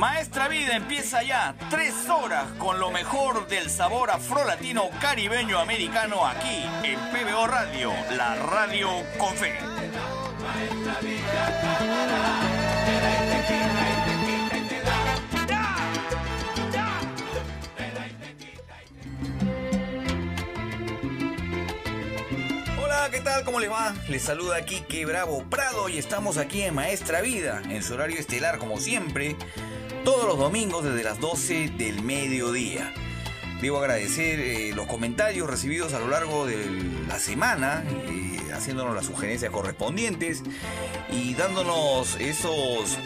Maestra Vida empieza ya tres horas con lo mejor del sabor afrolatino caribeño americano aquí en PBO Radio, la radio con fe. ¿qué tal? ¿Cómo les va? Les saluda aquí que Bravo Prado y estamos aquí en Maestra Vida, en su horario estelar como siempre, todos los domingos desde las 12 del mediodía. Debo agradecer eh, los comentarios recibidos a lo largo de la semana, eh, haciéndonos las sugerencias correspondientes y dándonos esos,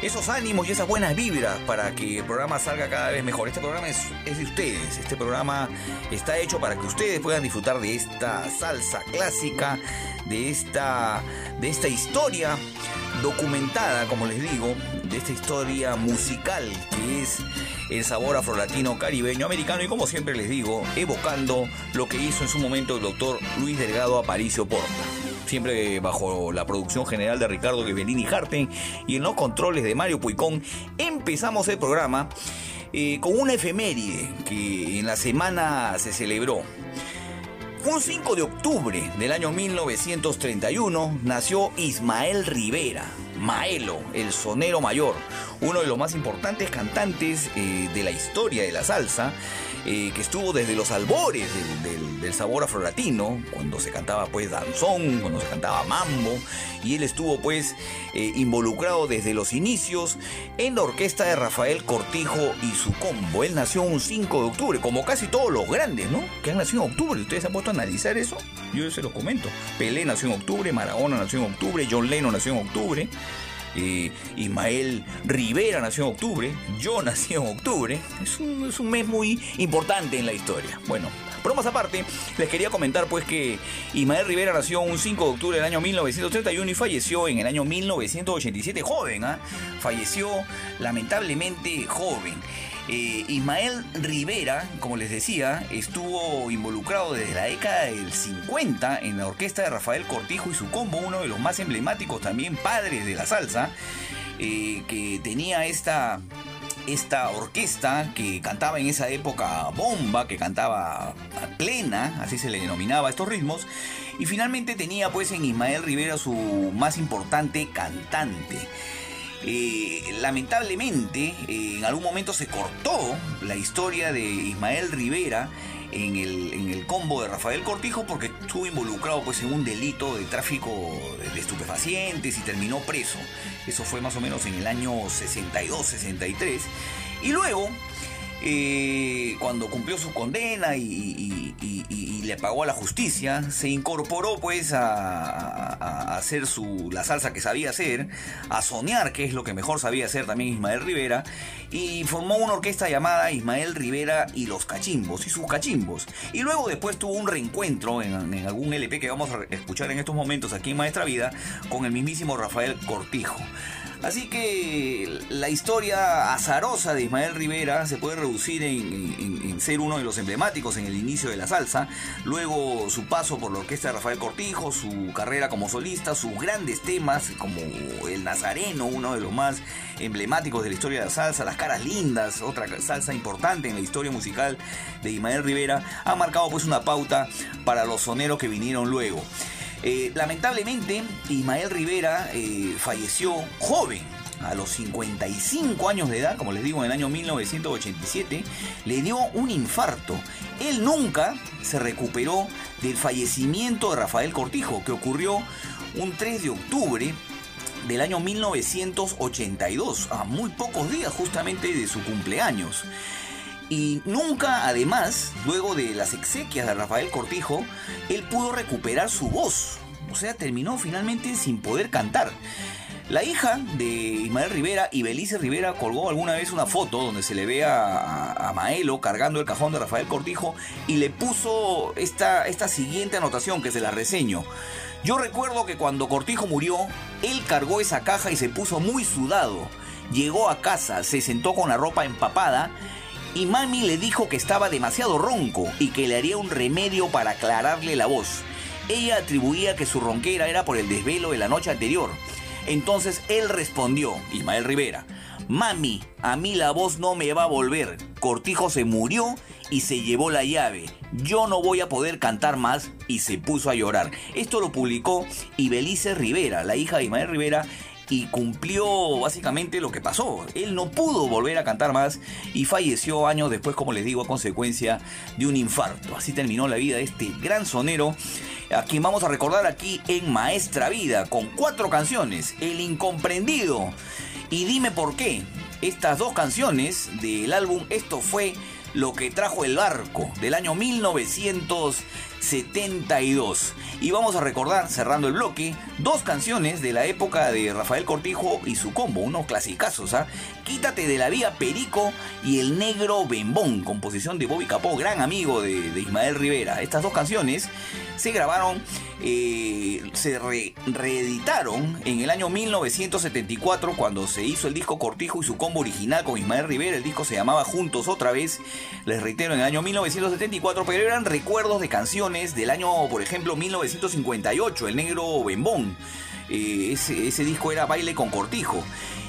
esos ánimos y esas buenas vibras para que el programa salga cada vez mejor. Este programa es, es de ustedes, este programa está hecho para que ustedes puedan disfrutar de esta salsa clásica, de esta, de esta historia documentada, como les digo, de esta historia musical que es el sabor afrolatino caribeño americano y como siempre les digo, evocando lo que hizo en su momento el doctor Luis Delgado Aparicio Porta. Siempre bajo la producción general de Ricardo Gebellini Harten y en los controles de Mario Puicón, empezamos el programa eh, con una efeméride que en la semana se celebró. Un 5 de octubre del año 1931 nació Ismael Rivera, Maelo, el sonero mayor, uno de los más importantes cantantes eh, de la historia de la salsa, eh, que estuvo desde los albores del, sabor afrolatino, cuando se cantaba pues danzón, cuando se cantaba mambo, y él estuvo pues eh, involucrado desde los inicios en la orquesta de Rafael Cortijo y su combo. Él nació un 5 de octubre, como casi todos los grandes, ¿no? Que han nacido en octubre. ¿Ustedes han puesto a analizar eso? Yo se los comento. Pelé nació en octubre, Maradona nació en octubre, John Lennon nació en octubre. Eh, Ismael Rivera nació en octubre, yo nací en octubre, es un, es un mes muy importante en la historia. Bueno, bromas aparte, les quería comentar pues que Ismael Rivera nació un 5 de octubre del año 1931 y falleció en el año 1987, joven, ¿ah? falleció lamentablemente joven. Eh, Ismael Rivera, como les decía, estuvo involucrado desde la década del 50 en la orquesta de Rafael Cortijo y su combo, uno de los más emblemáticos también padres de la salsa, eh, que tenía esta, esta orquesta que cantaba en esa época bomba, que cantaba plena, así se le denominaba estos ritmos, y finalmente tenía pues en Ismael Rivera su más importante cantante. Lamentablemente, en algún momento se cortó la historia de Ismael Rivera en el, en el combo de Rafael Cortijo porque estuvo involucrado pues, en un delito de tráfico de estupefacientes y terminó preso. Eso fue más o menos en el año 62-63. Y luego, eh, cuando cumplió su condena y, le pagó a la justicia, se incorporó pues a hacer su, la salsa que sabía hacer, a soñar, que es lo que mejor sabía hacer también Ismael Rivera, y formó una orquesta llamada Ismael Rivera y los Cachimbos, y sus Cachimbos. Y luego después tuvo un reencuentro en, en algún LP que vamos a escuchar en estos momentos aquí en Maestra Vida, con el mismísimo Rafael Cortijo. Así que la historia azarosa de Ismael Rivera se puede reducir en, ser uno de los emblemáticos en el inicio de la salsa, luego su paso por la orquesta de Rafael Cortijo, su carrera como solista, sus grandes temas como El Nazareno, uno de los más emblemáticos de la historia de la salsa, Las Caras Lindas, otra salsa importante en la historia musical de Ismael Rivera, ha marcado pues una pauta para los soneros que vinieron luego. Eh, lamentablemente, Ismael Rivera eh, falleció joven. a los 55 años de edad, como les digo, en el año 1987, le dio un infarto. Él nunca se recuperó del fallecimiento de Rafael Cortijo, que ocurrió un 3 de octubre del año 1982, a muy pocos días justamente de su cumpleaños. Y nunca, además, luego de las exequias de Rafael Cortijo, él pudo recuperar su voz. O sea, terminó finalmente sin poder cantar. La hija de Ismael Rivera y Belice Rivera colgó alguna vez una foto donde se le ve a, Maelo cargando el cajón de Rafael Cortijo y le puso esta, esta siguiente anotación que se la reseño. Yo recuerdo que cuando Cortijo murió, él cargó esa caja y se puso muy sudado. Llegó a casa, se sentó con la ropa empapada y mami le dijo que estaba demasiado ronco y que le haría un remedio para aclararle la voz. Ella atribuía que su ronquera era por el desvelo de la noche anterior. Entonces él respondió, Ismael Rivera, Mami, a mí la voz no me va a volver. Cortijo se murió y se llevó la llave. Yo no voy a poder cantar más y se puso a llorar. Esto lo publicó Ibelice Rivera, la hija de Ismael Rivera, y cumplió básicamente lo que pasó. Él no pudo volver a cantar más y falleció años después, como les digo, a consecuencia de un infarto. Así terminó la vida de este gran sonero, a quien vamos a recordar aquí en Maestra Vida, con cuatro canciones. El incomprendido y dime por qué. Estas dos canciones del álbum Esto fue lo que trajo el barco del año 1972. Y vamos a recordar, cerrando el bloque, dos canciones de la época de Rafael Cortijo y su combo, unos clasicazos, ¿ah? Quítate de la vía Perico y El Negro Bembón, composición de Bobby Capó, gran amigo de, Ismael Rivera. Estas dos canciones se grabaron, eh, se reeditaron en el año 1974 cuando se hizo el disco Cortijo y su combo original con Ismael Rivera. El disco se llamaba Juntos otra vez, les reitero, en el año 1974, pero eran recuerdos de canciones del año, por ejemplo, 1958, El Negro Bembón. Eh, ese, ese disco era Baile con Cortijo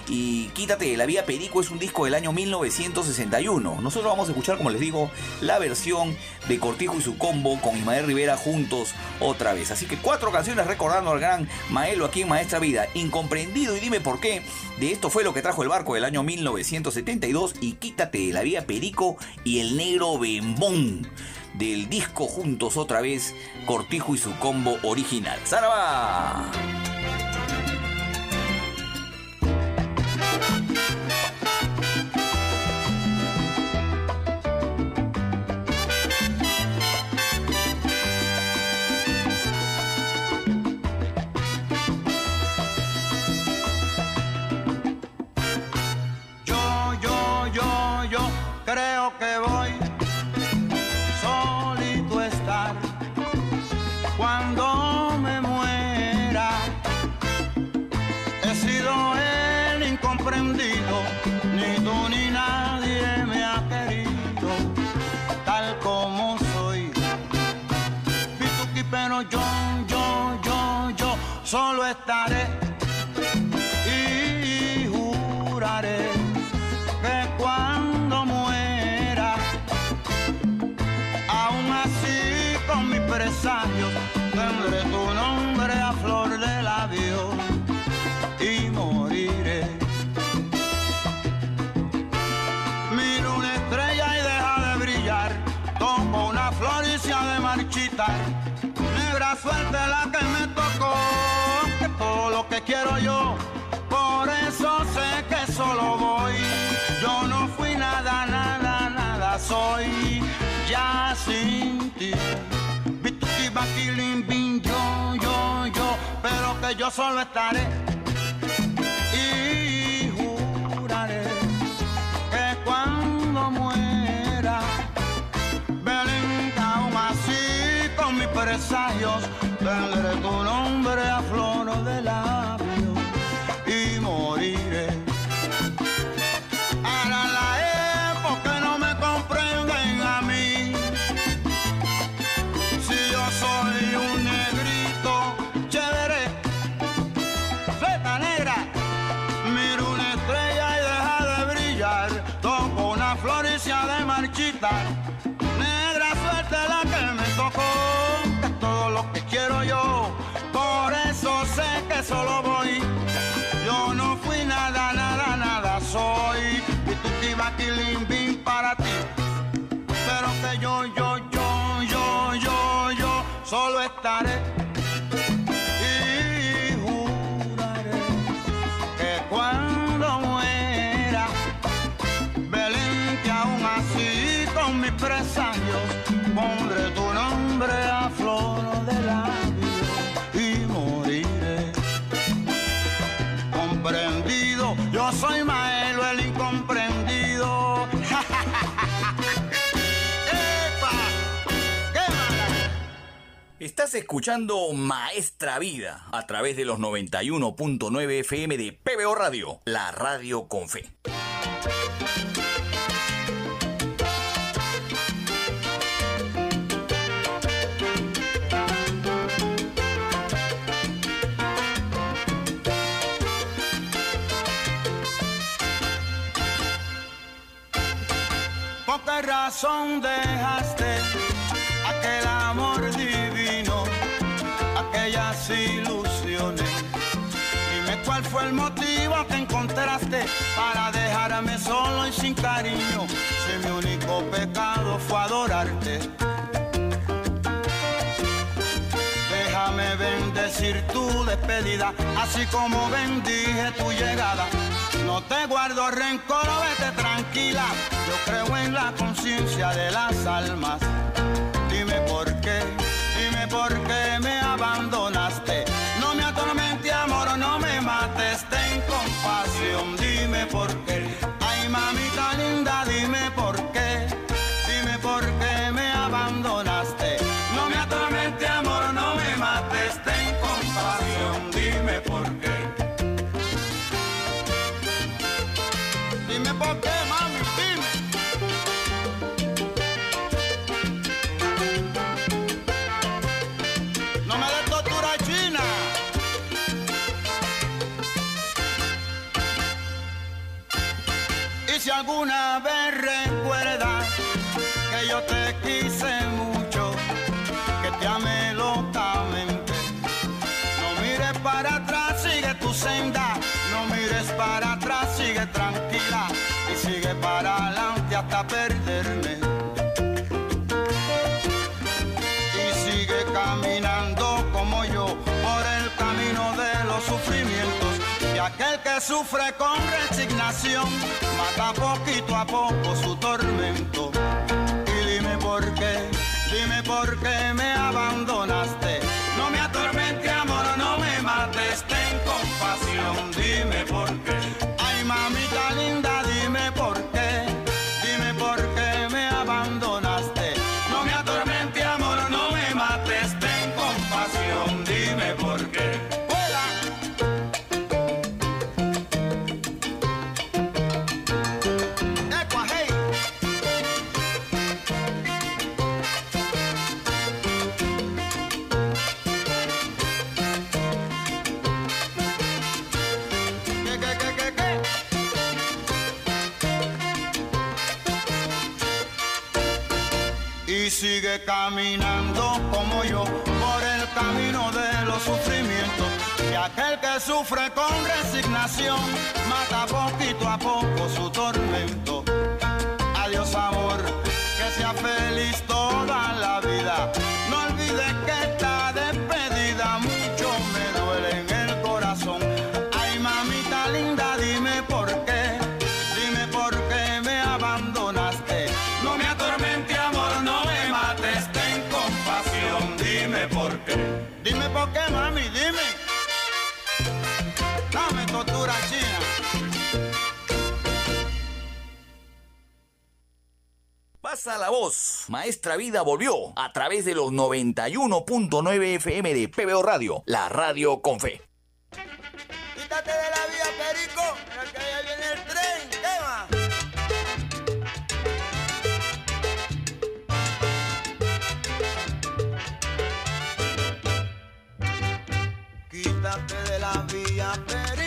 y Quítate de la Vía Perico es un disco del año 1961. Nosotros vamos a escuchar, como les digo, la versión de Cortijo y su combo con Ismael Rivera juntos otra vez. Así que cuatro canciones recordando al gran Maelo aquí en Maestra Vida. Incomprendido y dime por qué. De esto fue lo que trajo el barco del año 1972 y Quítate de la Vía Perico y el negro Bembón del disco juntos otra vez Cortijo y su combo original. ¡Zaraba! Solo estaré quiero yo. Por eso sé que solo voy. Yo no fui nada, nada, nada soy. Ya sin ti. Yo, yo, yo. Pero que yo solo estaré. Y juraré que cuando muera, Belinda así con mis presagios tendré tu nombre a flor de labio quilimbín para ti. Pero que yo, yo, yo, yo, yo, yo, solo estaré y juraré que cuando muera, Belén, que aún así con mis presagios Estás escuchando Maestra Vida a través de los 91.9 FM de PBO Radio, la radio con fe. ¿Por qué razón dejaste aquel amor fue el motivo que encontraste para dejarme solo y sin cariño, si mi único pecado fue adorarte. Déjame bendecir tu despedida, así como bendije tu llegada. No te guardo rencor, vete tranquila. Yo creo en la conciencia de las almas. Dime por qué, dime por qué me abandonaste. Dime alguna vez recuerdas que yo te quise mucho, que te amé locamente, no mires para atrás, sigue tu senda. No mires para atrás, sigue tranquila y sigue para adelante hasta perderme. Y aquel que sufre con resignación mata poquito a poco su tormento. Y dime por qué, dime por qué me abandonaste. Caminando como yo por el camino de los sufrimientos. Y aquel que sufre con resignación mata poquito a poco su tormento. La voz. Maestra Vida volvió a través de los 91.9 FM de PBO Radio, la radio con fe. Quítate de la vía, Perico, mira que allá viene el tren, ¿qué va? Quítate de la vía, Perico,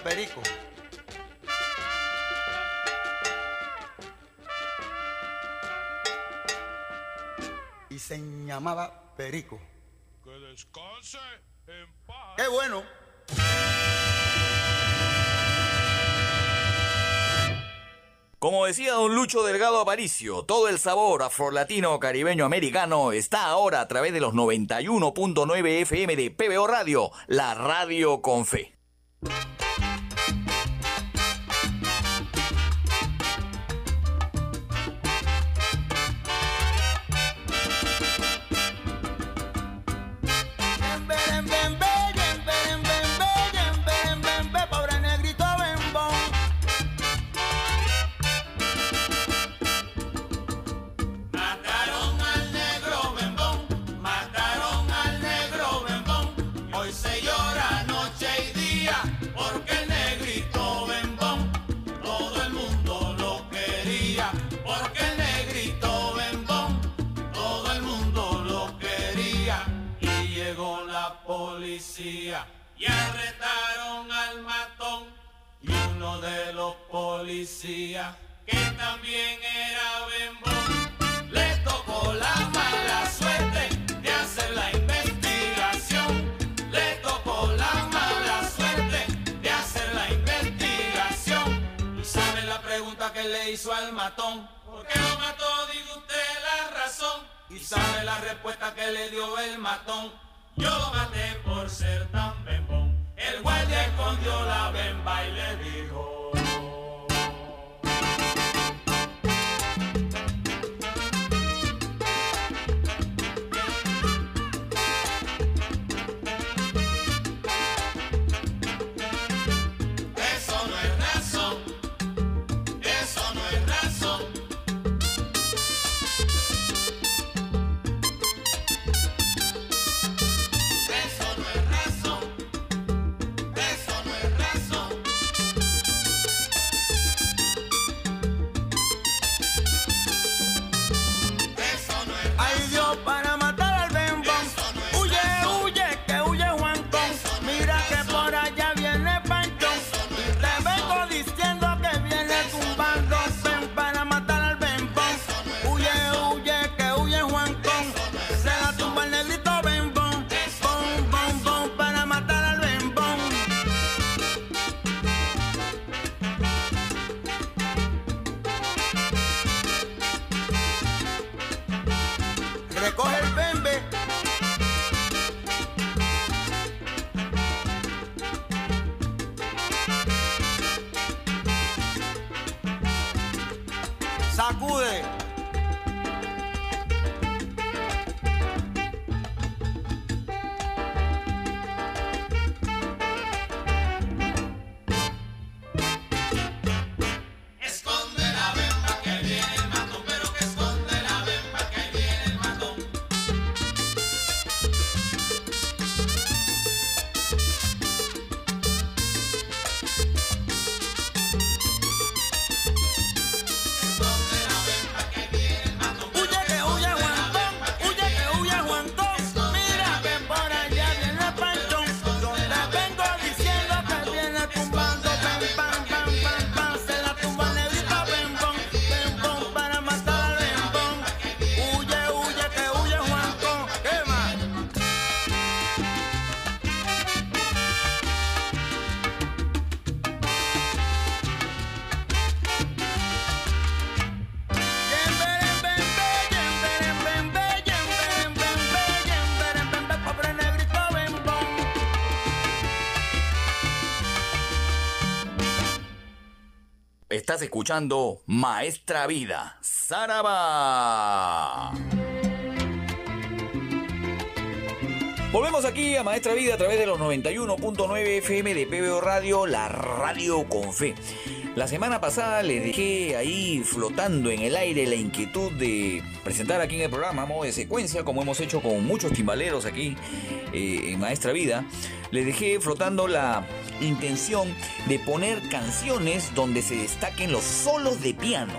Perico. Y se llamaba Perico. Que descanse en paz. ¡Qué bueno! Como decía don Lucho Delgado Aparicio, todo el sabor afrolatino caribeño americano está ahora a través de los 91.9 FM de PBO Radio, la radio con fe. Y arrestaron al matón. Y uno de los policías que también era bembón le tocó la mala suerte de hacer la investigación. Le tocó la mala suerte de hacer la investigación. Y sabe la pregunta que le hizo al matón. ¿Por qué lo mató? Diga usted la razón. Y sabe la respuesta que le dio el matón. Yo lo maté por ser tan bembón. El guardia escondió la bemba y le dijo. Estás escuchando Maestra Vida, Saraba. Volvemos aquí a Maestra Vida a través de los 91.9 FM de PBO Radio, la radio con fe. La semana pasada les dejé ahí flotando en el aire la inquietud de presentar aquí en el programa, modo de secuencia, como hemos hecho con muchos timbaleros aquí eh, en Maestra Vida. Les dejé flotando la intención de poner canciones donde se destaquen los solos de piano.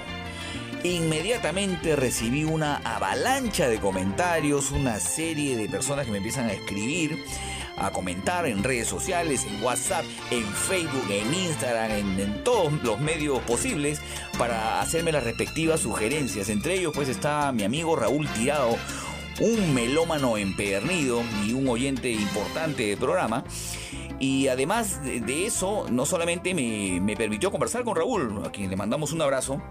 Inmediatamente recibí una avalancha de comentarios, una serie de personas que me empiezan a escribir a comentar en redes sociales, en WhatsApp, en Facebook, en Instagram, en, todos los medios posibles para hacerme las respectivas sugerencias. Entre ellos pues está mi amigo Raúl Tirado, un melómano empedernido y un oyente importante del programa. Y además de, eso, no solamente me, me permitió conversar con Raúl, a quien le mandamos un abrazo,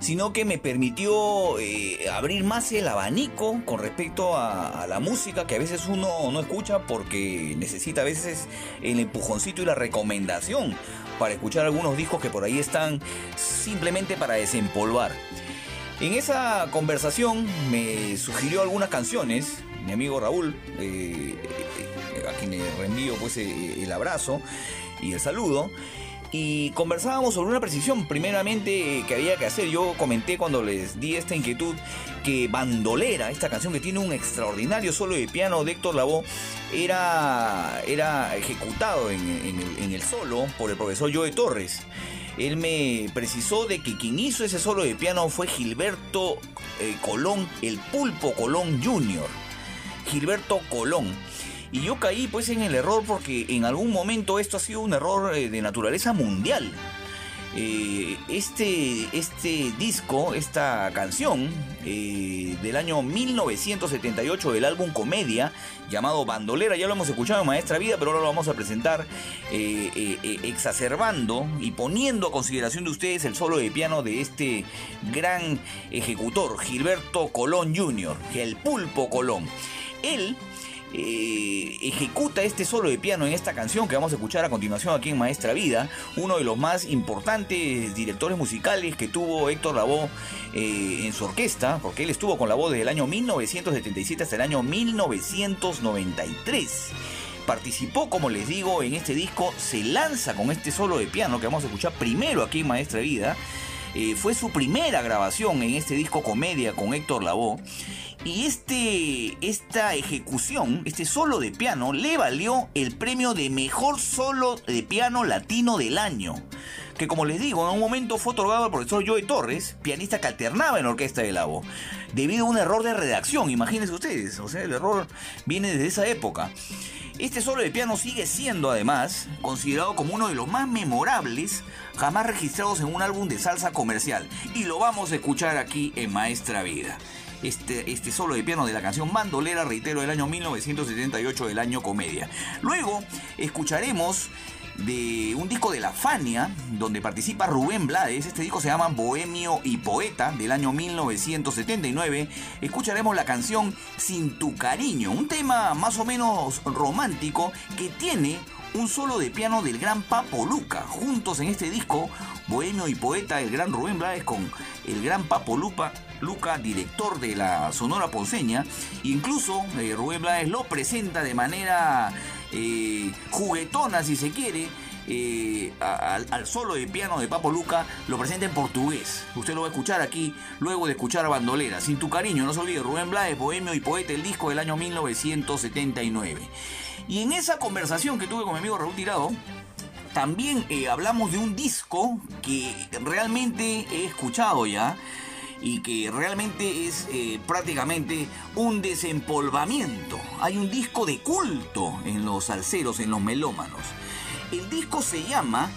sino que me permitió eh, abrir más el abanico con respecto a, la música que a veces uno no escucha porque necesita a veces el empujoncito y la recomendación para escuchar algunos discos que por ahí están simplemente para desempolvar. En esa conversación me sugirió algunas canciones, mi amigo Raúl, eh, a quien le reenvío pues eh, el abrazo y el saludo. Y conversábamos sobre una precisión primeramente eh, que había que hacer. Yo comenté cuando les di esta inquietud que Bandolera, esta canción que tiene un extraordinario solo de piano de Héctor Lavoe, era, era ejecutado en, el, solo por el profesor Joe Torres. Él me precisó de que quien hizo ese solo de piano fue Gilberto eh, Colón, el Pulpo Colón Jr. Gilberto Colón. Y yo caí pues en el error porque en algún momento esto ha sido un error eh, de naturaleza mundial. Eh, este, este disco, esta canción eh, del año 1978 del álbum Comedia llamado Bandolera, ya lo hemos escuchado en Maestra Vida, pero ahora lo vamos a presentar eh, exacerbando y poniendo a consideración de ustedes el solo de piano de este gran ejecutor, Gilberto Colón Jr., el pulpo Colón. Él eh, ejecuta este solo de piano en esta canción que vamos a escuchar a continuación aquí en Maestra Vida, uno de los más importantes directores musicales que tuvo Héctor Lavoe eh, en su orquesta, porque él estuvo con la voz desde el año 1977 hasta el año 1993 participó, como les digo, en este disco, se lanza con este solo de piano que vamos a escuchar primero aquí en Maestra Vida. Eh, fue su primera grabación en este disco comedia con Héctor Lavoe. Y este, esta ejecución, este solo de piano, le valió el premio de mejor solo de piano latino del año. Que como les digo, en un momento fue otorgado al profesor Joey Torres, pianista que alternaba en orquesta de Lavo, debido a un error de redacción, imagínense ustedes. O sea, el error viene desde esa época. Este solo de piano sigue siendo además considerado como uno de los más memorables jamás registrados en un álbum de salsa comercial. Y lo vamos a escuchar aquí en Maestra Vida este, este solo de piano de la canción Bandolera, reitero, del año 1978 del año Comedia. Luego escucharemos de un disco de La Fania, donde participa Rubén Blades. Este disco se llama Bohemio y Poeta, del año 1979. Escucharemos la canción Sin tu cariño, un tema más o menos romántico que tiene un solo de piano del gran Papo Luca. Juntos en este disco, Bohemio y Poeta, el gran Rubén Blades con el gran Papo Lupa, Luca, director de la Sonora Ponceña. Incluso eh, Rubén Blades lo presenta de manera eh, juguetona, si se quiere. eh, al solo de piano de Papo Luca lo presenta en portugués. Usted lo va a escuchar aquí luego de escuchar a Bandolera. Sin tu cariño, no se olvide, Rubén Blades, Bohemio y Poeta, el disco del año 1979. Y en esa conversación que tuve con mi amigo Raúl Tirado, también eh, hablamos de un disco que realmente he escuchado ya y que realmente es eh, prácticamente un desempolvamiento. Hay un disco de culto en los salseros, en los melómanos. El disco se llama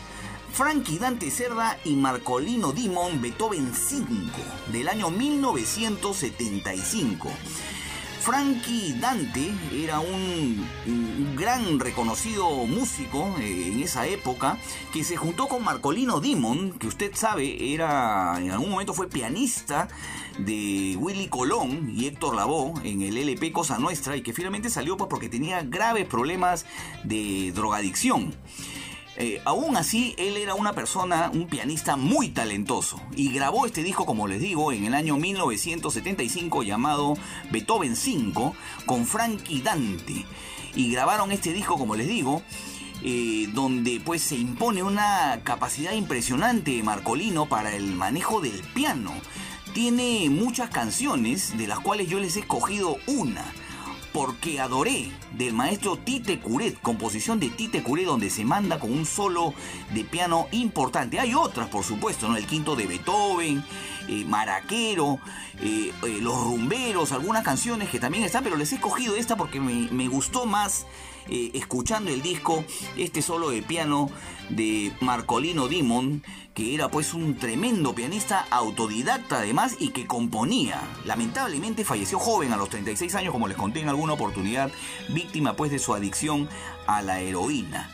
Frankie Dante Cerda y Marcolino Dimon Beethoven 5 del año 1975. Frankie Dante era un, gran reconocido músico eh, en esa época que se juntó con Marcolino Dimon, que usted sabe era en algún momento fue pianista de Willy Colón y Héctor Lavoe en el LP Cosa Nuestra y que finalmente salió pues, porque tenía graves problemas de drogadicción. Eh, aún así, él era una persona, un pianista muy talentoso y grabó este disco, como les digo, en el año 1975 llamado Beethoven 5 con Frankie Dante. Y grabaron este disco, como les digo, eh, donde pues se impone una capacidad impresionante de Marcolino para el manejo del piano. Tiene muchas canciones, de las cuales yo les he escogido una porque adoré del maestro Tite Curet, composición de Tite Curet donde se manda con un solo de piano importante. Hay otras, por supuesto, ¿no? El quinto de Beethoven, eh, Maraquero, eh, eh, Los Rumberos, algunas canciones que también están, pero les he escogido esta porque me, me gustó más eh, escuchando el disco, este solo de piano de Marcolino Dimon, que era pues un tremendo pianista autodidacta además y que componía. Lamentablemente falleció joven a los 36 años, como les conté en alguna oportunidad, víctima pues de su adicción a la heroína.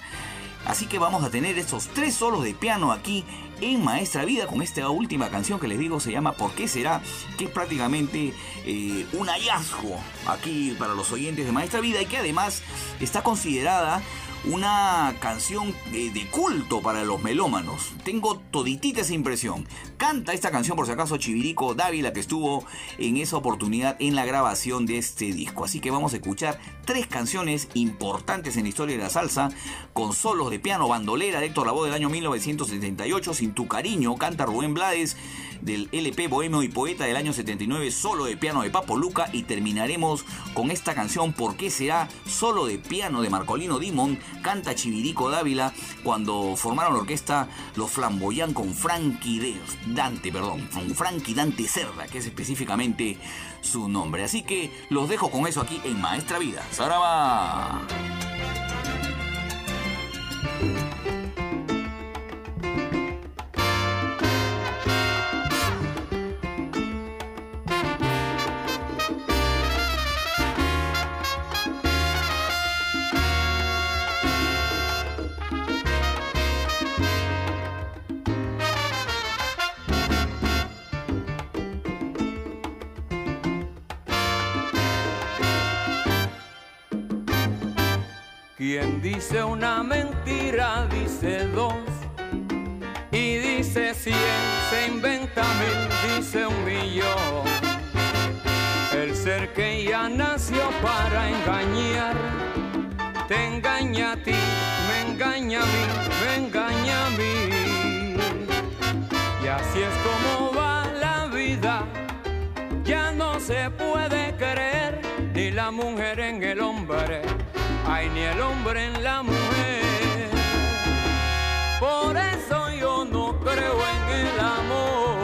Así que vamos a tener estos tres solos de piano aquí en Maestra Vida con esta última canción que les digo se llama ¿Por qué será? que es prácticamente eh, un hallazgo aquí para los oyentes de Maestra Vida y que además está considerada una canción de culto para los melómanos. Tengo toditita esa impresión. Canta esta canción por si acaso Chivirico Dávila que estuvo en esa oportunidad en la grabación de este disco. Así que vamos a escuchar tres canciones importantes en la historia de la salsa con solos de piano bandolera de Héctor Lavoe del año 1978. Sin tu cariño canta Rubén Blades del LP Bohemio y Poeta del año 79, solo de piano de Papo Luca y terminaremos con esta canción ¿Por qué será? Solo de piano de Marcolino Dimon, canta Chivirico Dávila cuando formaron la orquesta Los Flamboyán con Frankie Dante, perdón, con Frankie Dante Cerda, que es específicamente su nombre. Así que los dejo con eso aquí en Maestra Vida. ¡Saraba! Quien dice una mentira dice dos y dice cien, se inventa mil, dice un millón. El ser que ya nació para engañar, te engaña a ti, me engaña a mí, me engaña a mí. Y así es como va la vida, ya no se puede creer ni la mujer en el hombre ay, ni el hombre en la mujer. Por eso yo no creo en el amor,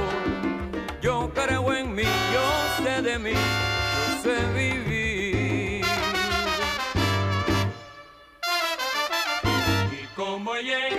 yo creo en mí, yo sé de mí, yo sé vivir. ¿Y cómo llegaste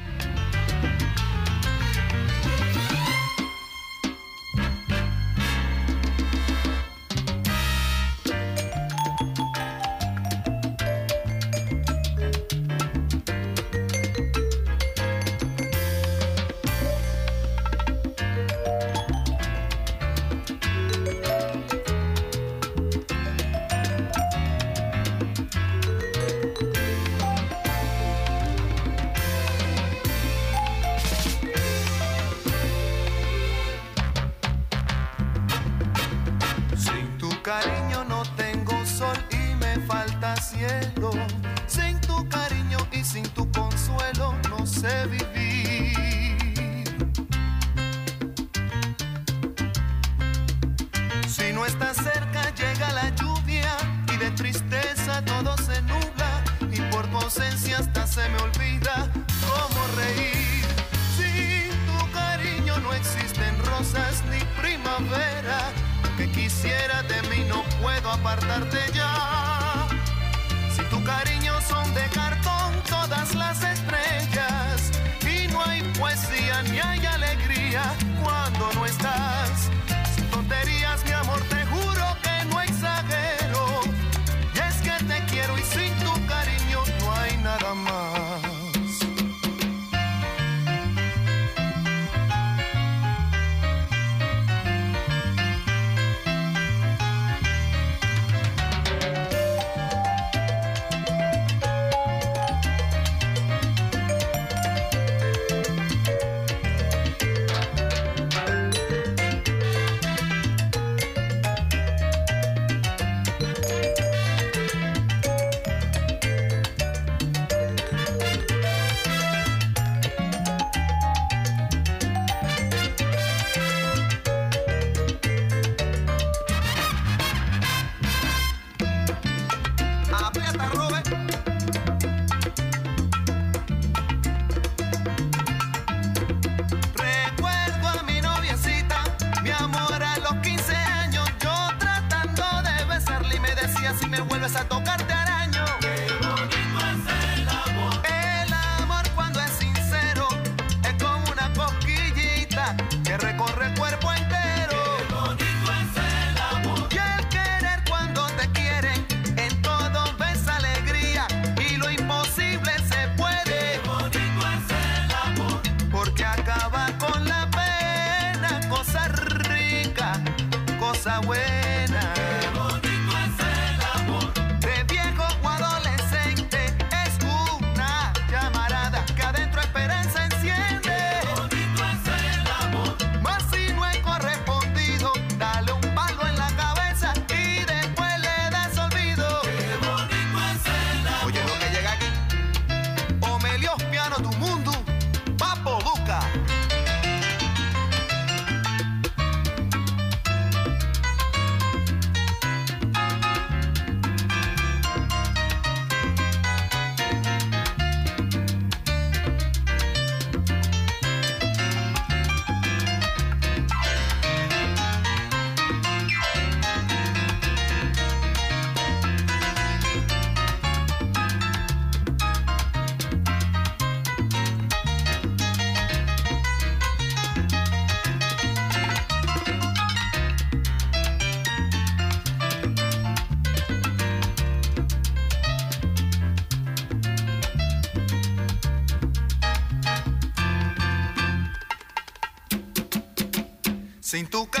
tu casa.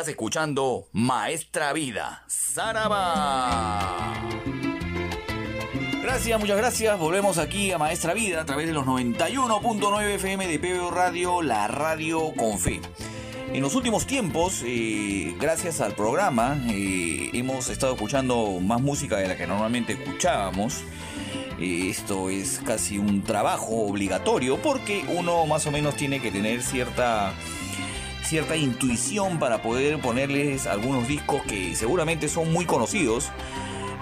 Estás escuchando Maestra Vida, Saraba. Gracias, muchas gracias. Volvemos aquí a Maestra Vida a través de los 91.9 FM de PBO Radio, la radio con fe. En los últimos tiempos, eh, gracias al programa, eh, hemos estado escuchando más música de la que normalmente escuchábamos. Eh, esto es casi un trabajo obligatorio porque uno más o menos tiene que tener cierta cierta intuición para poder ponerles algunos discos que seguramente son muy conocidos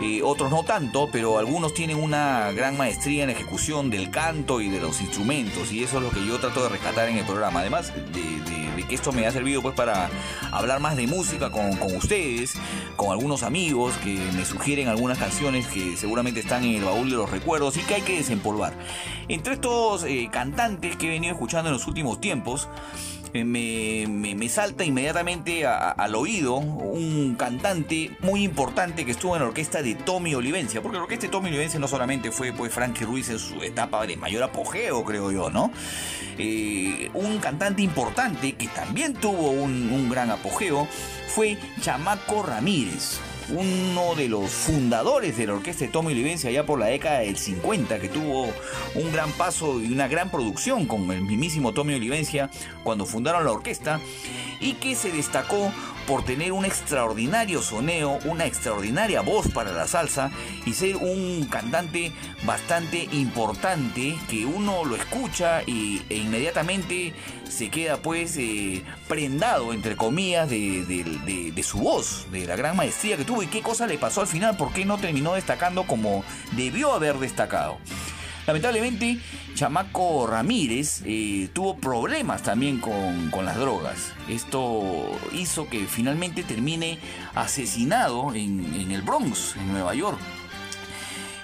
eh, otros no tanto, pero algunos tienen una gran maestría en la ejecución del canto y de los instrumentos, y eso es lo que yo trato de rescatar en el programa. Además de, que esto me ha servido pues para hablar más de música con, ustedes, con algunos amigos que me sugieren algunas canciones que seguramente están en el baúl de los recuerdos y que hay que desempolvar. Entre estos eh, cantantes que he venido escuchando en los últimos tiempos, eh, me, salta inmediatamente al oído un cantante muy importante que estuvo en la orquesta de Tommy Olivencia, porque la orquesta de Tommy Olivencia no solamente fue pues Frankie Ruiz en su etapa de mayor apogeo, creo yo, ¿no? Eh, un cantante importante que también tuvo un, un gran apogeo fue Chamaco Ramírez, uno de los fundadores de la orquesta de Tommy Olivencia allá por la década del 50, que tuvo un gran paso y una gran producción con el mismísimo Tommy Olivencia cuando fundaron la orquesta y que se destacó por tener un extraordinario soneo, una extraordinaria voz para la salsa y ser un cantante bastante importante que uno lo escucha y, e inmediatamente se queda pues eh, prendado entre comillas de, de, su voz, de la gran maestría que tuvo y qué cosa le pasó al final, por qué no terminó destacando como debió haber destacado. Lamentablemente, Chamaco Ramírez eh, tuvo problemas también con, las drogas. Esto hizo que finalmente termine asesinado en, el Bronx, en Nueva York.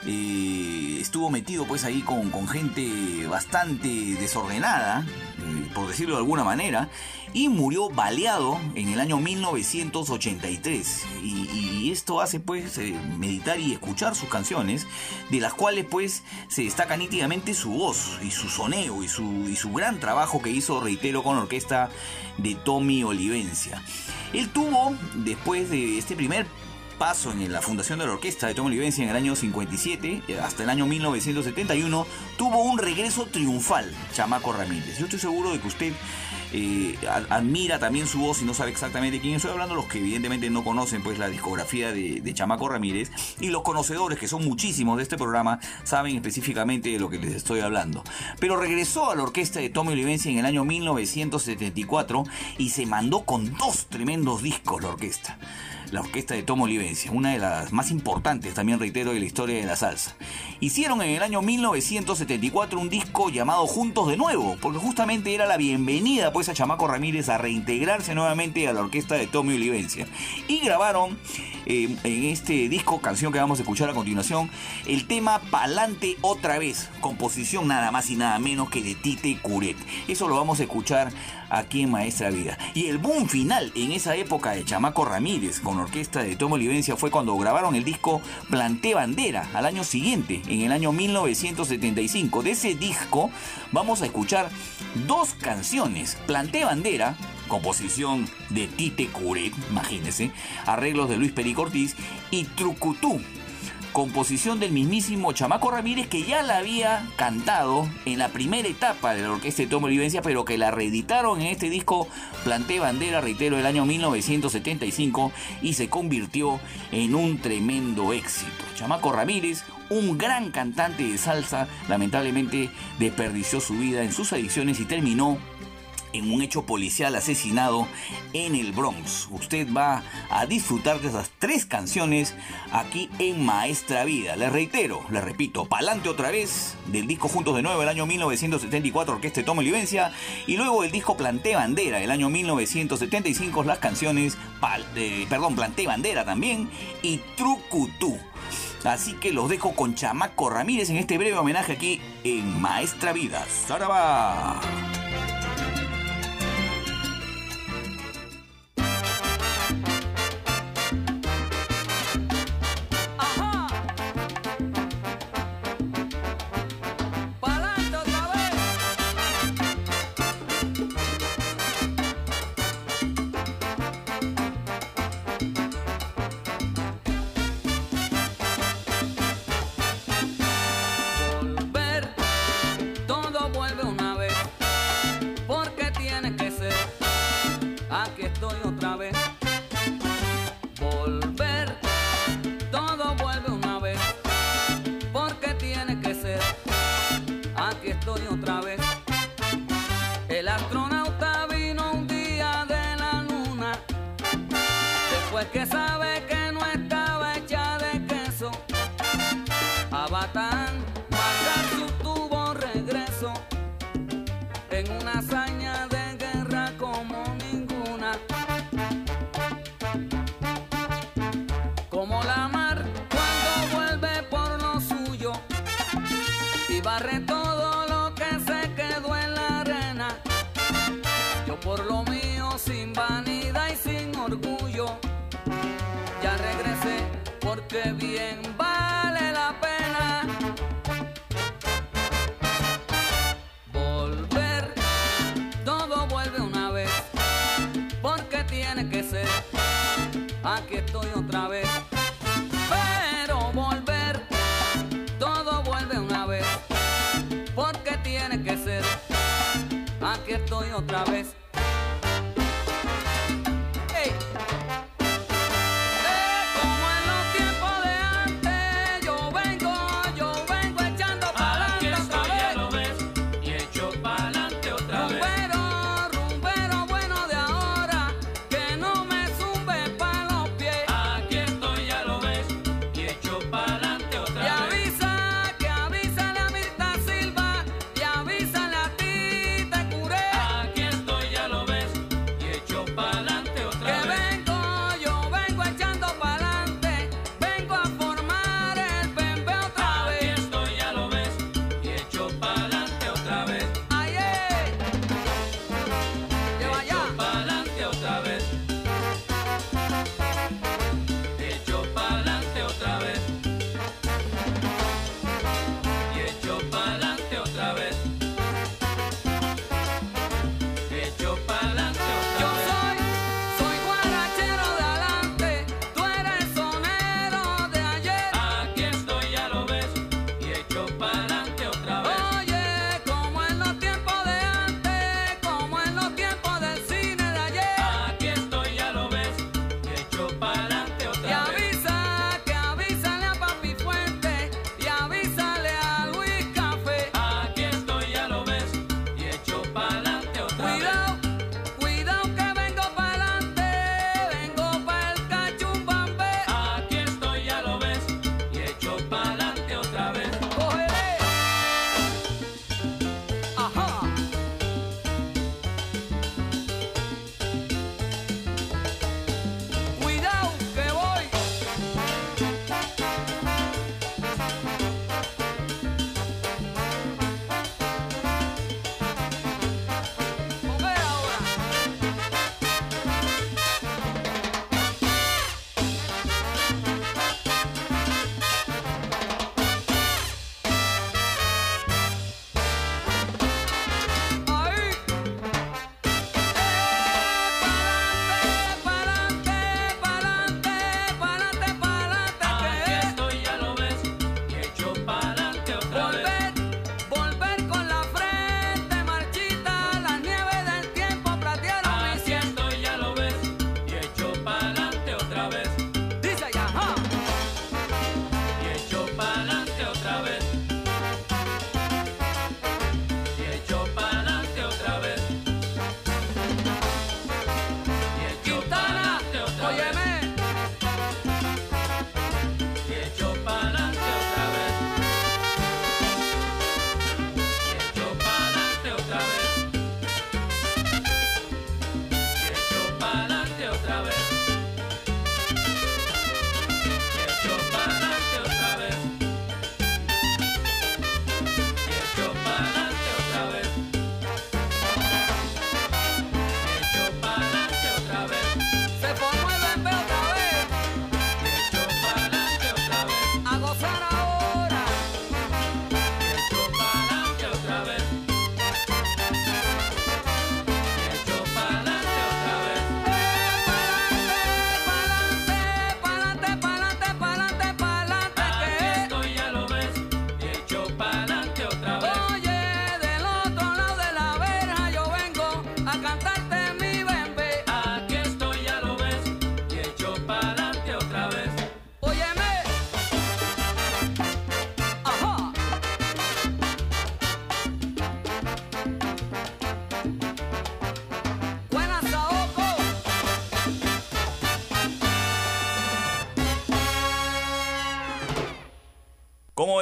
Eh, estuvo metido pues ahí con, con gente bastante desordenada, eh, por decirlo de alguna manera, y murió baleado en el año 1983. Y, esto hace pues eh, meditar y escuchar sus canciones, de las cuales pues se destaca nítidamente su voz y su soneo y su, y su gran trabajo que hizo, reitero, con la orquesta de Tommy Olivencia. Él tuvo, después de este primer paso en la fundación de la orquesta de Tommy Olivencia en el año 57 eh, hasta el año 1971, tuvo un regreso triunfal, Chamaco Ramírez. Yo estoy seguro de que usted eh, admira también su voz y no sabe exactamente quién estoy hablando, los que evidentemente no conocen pues la discografía de, Chamaco Ramírez y los conocedores, que son muchísimos de este programa, saben específicamente de lo que les estoy hablando. Pero regresó a la orquesta de Tommy Olivencia en el año 1974 y se mandó con dos tremendos discos la orquesta la orquesta de Tomo Olivencia, una de las más importantes, también reitero, de la historia de la salsa. Hicieron en el año 1974 un disco llamado Juntos de Nuevo, porque justamente era la bienvenida pues a Chamaco Ramírez a reintegrarse nuevamente a la orquesta de Tommy Olivencia. Y grabaron eh, en este disco, canción que vamos a escuchar a continuación, el tema Palante otra vez, composición nada más y nada menos que de Tite Curet. Eso lo vamos a escuchar aquí en Maestra Vida. Y el boom final en esa época de Chamaco Ramírez con orquesta de Tomo Olivencia fue cuando grabaron el disco Planté Bandera al año siguiente, en el año 1975. De ese disco vamos a escuchar dos canciones. Planté Bandera, composición de Tite Curet, imagínense, arreglos de Luis Pericortiz y Trucutú, composición del mismísimo Chamaco Ramírez que ya la había cantado en la primera etapa de la orquesta de Tomo Olivencia, pero que la reeditaron en este disco Planté Bandera, reitero, el año 1975 y se convirtió en un tremendo éxito. Chamaco Ramírez, un gran cantante de salsa, lamentablemente desperdició su vida en sus adicciones y terminó en un hecho policial asesinado en el Bronx. Usted va a disfrutar de esas tres canciones aquí en Maestra Vida. Les reitero, les repito, Palante otra vez, del disco Juntos de Nuevo, el año 1974, Orquesta Toma Olivencia, y luego el disco Planté Bandera, el año 1975, las canciones, perdón, Planté Bandera también, y Trucutú. Así que los dejo con Chamaco Ramírez en este breve homenaje aquí en Maestra Vida. ¡Saraba! Otra vez.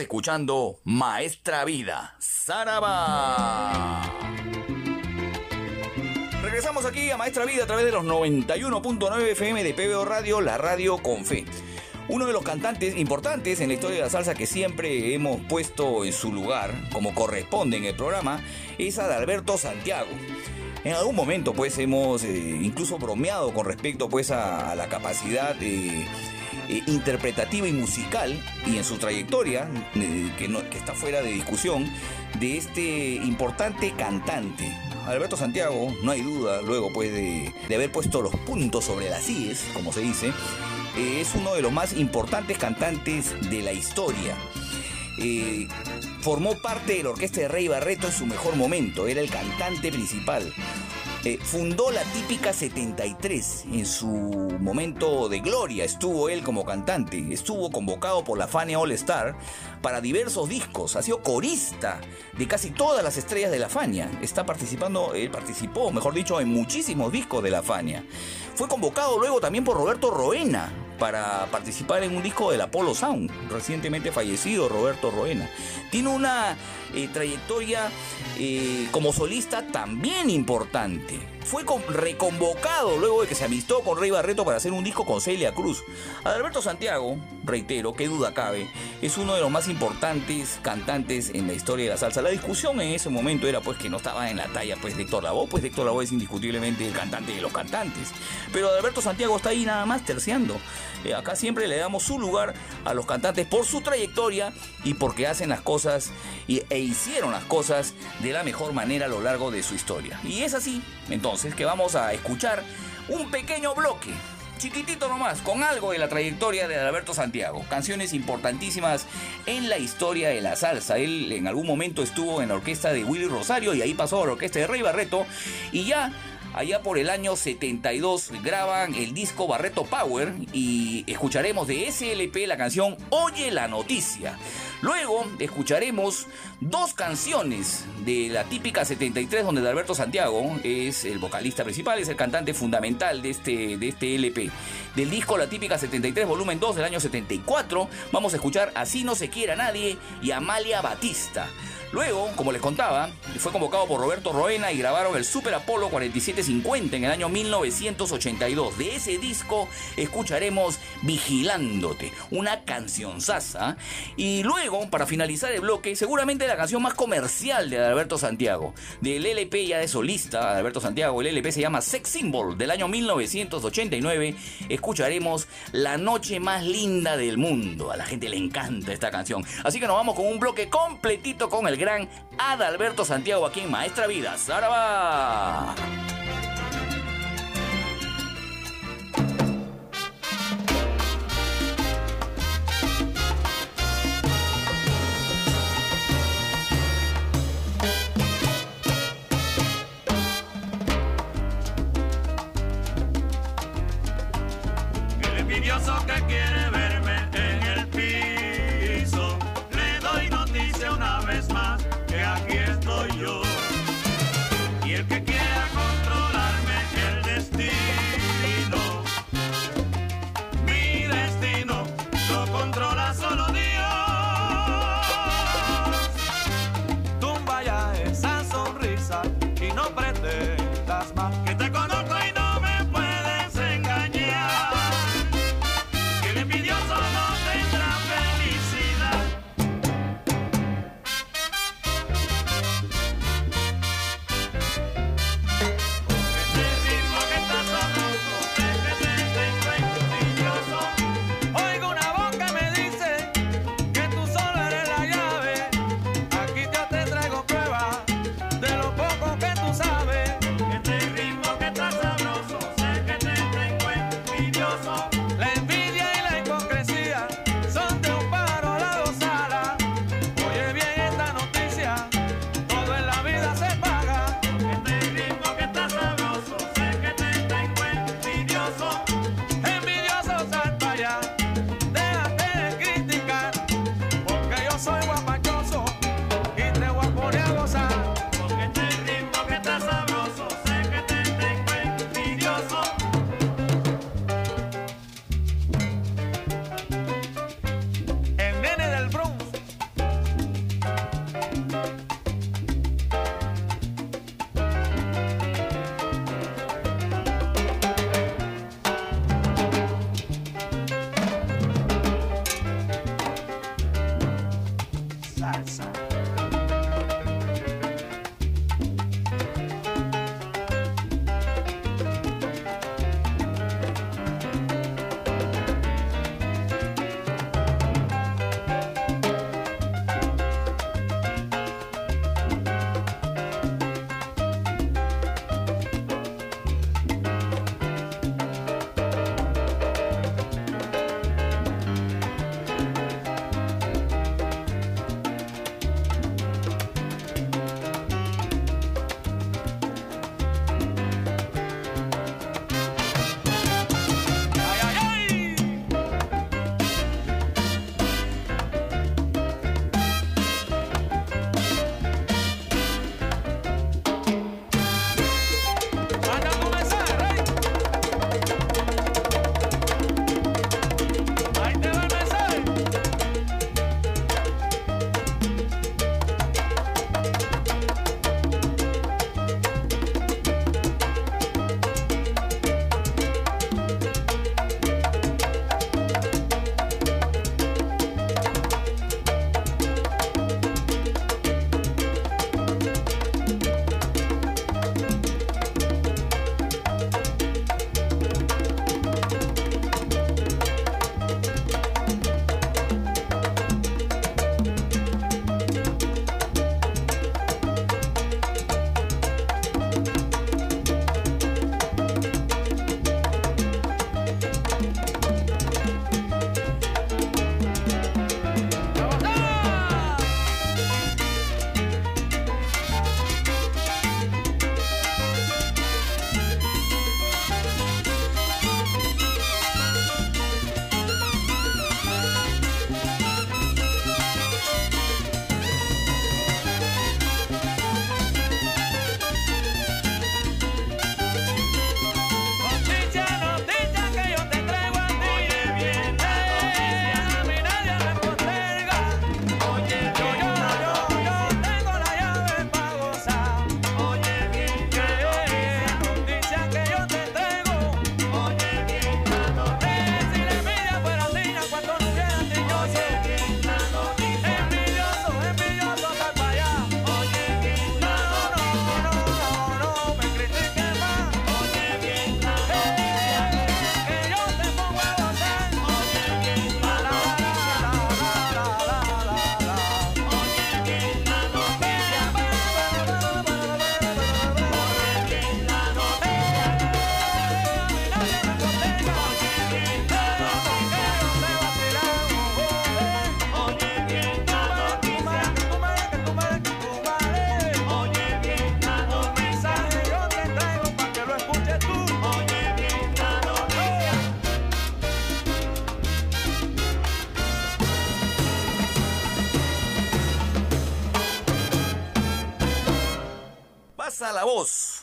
Escuchando Maestra Vida, Saraba. Regresamos aquí a Maestra Vida a través de los 91.9 FM de PBO Radio, la radio con fe. Uno de los cantantes importantes en la historia de la salsa que siempre hemos puesto en su lugar, como corresponde en el programa, es Adalberto Santiago. En algún momento pues hemos eh, incluso bromeado con respecto pues a, la capacidad de... Eh, eh, interpretativa y musical y en su trayectoria, eh, que, no, está fuera de discusión, de este importante cantante. Alberto Santiago, no hay duda, luego pues de, haber puesto los puntos sobre las IES, como se dice, eh, es uno de los más importantes cantantes de la historia. Formó parte de la orquesta de Rey Barreto en su mejor momento, era el cantante principal. Eh, fundó la típica 73 en su momento de gloria. Estuvo él como cantante. Estuvo convocado por la Fania All Star para diversos discos. Ha sido corista de casi todas las estrellas de la Fania. Está participando, él participó, mejor dicho, en muchísimos discos de la Fania. Fue convocado luego también por Roberto Roena para participar en un disco del Apollo Sound, recientemente fallecido Roberto Roena. Tiene una eh, trayectoria eh, como solista también importante. Fue con- reconvocado luego de que se amistó con Rey Barreto para hacer un disco con Celia Cruz. Adalberto Santiago, reitero, qué duda cabe, es uno de los más importantes cantantes en la historia de la salsa. La discusión en ese momento era pues que no estaba en la talla pues de Héctor Lavoe, pues Héctor Lavoe es indiscutiblemente el cantante de los cantantes. Pero Adalberto Santiago está ahí nada más terciando. Acá siempre le damos su lugar a los cantantes por su trayectoria y porque hacen las cosas y- e hicieron las cosas de la mejor manera a lo largo de su historia. Y es así, entonces, que vamos a escuchar un pequeño bloque. Chiquitito nomás, con algo de la trayectoria de Alberto Santiago. Canciones importantísimas en la historia de la salsa. Él en algún momento estuvo en la orquesta de Willy Rosario y ahí pasó a la orquesta de Rey Barreto. Y ya Allá por el año 72 graban el disco Barreto Power y escucharemos de SLP la canción Oye la noticia. Luego escucharemos dos canciones de la típica 73 donde Alberto Santiago es el vocalista principal, es el cantante fundamental de este, de este LP. Del disco La típica 73 volumen 2 del año 74 vamos a escuchar Así no se quiera nadie y Amalia Batista. Luego, como les contaba, fue convocado por Roberto Roena y grabaron el Super Apolo 4750 en el año 1982. De ese disco escucharemos Vigilándote, una canción sasa. Y luego, para finalizar el bloque, seguramente la canción más comercial de Alberto Santiago. Del LP ya de solista, Alberto Santiago, el LP se llama Sex Symbol del año 1989. Escucharemos La noche más linda del mundo. A la gente le encanta esta canción. Así que nos vamos con un bloque completito con el gran Adalberto Santiago aquí en Maestra Vida. ¡Zaraba!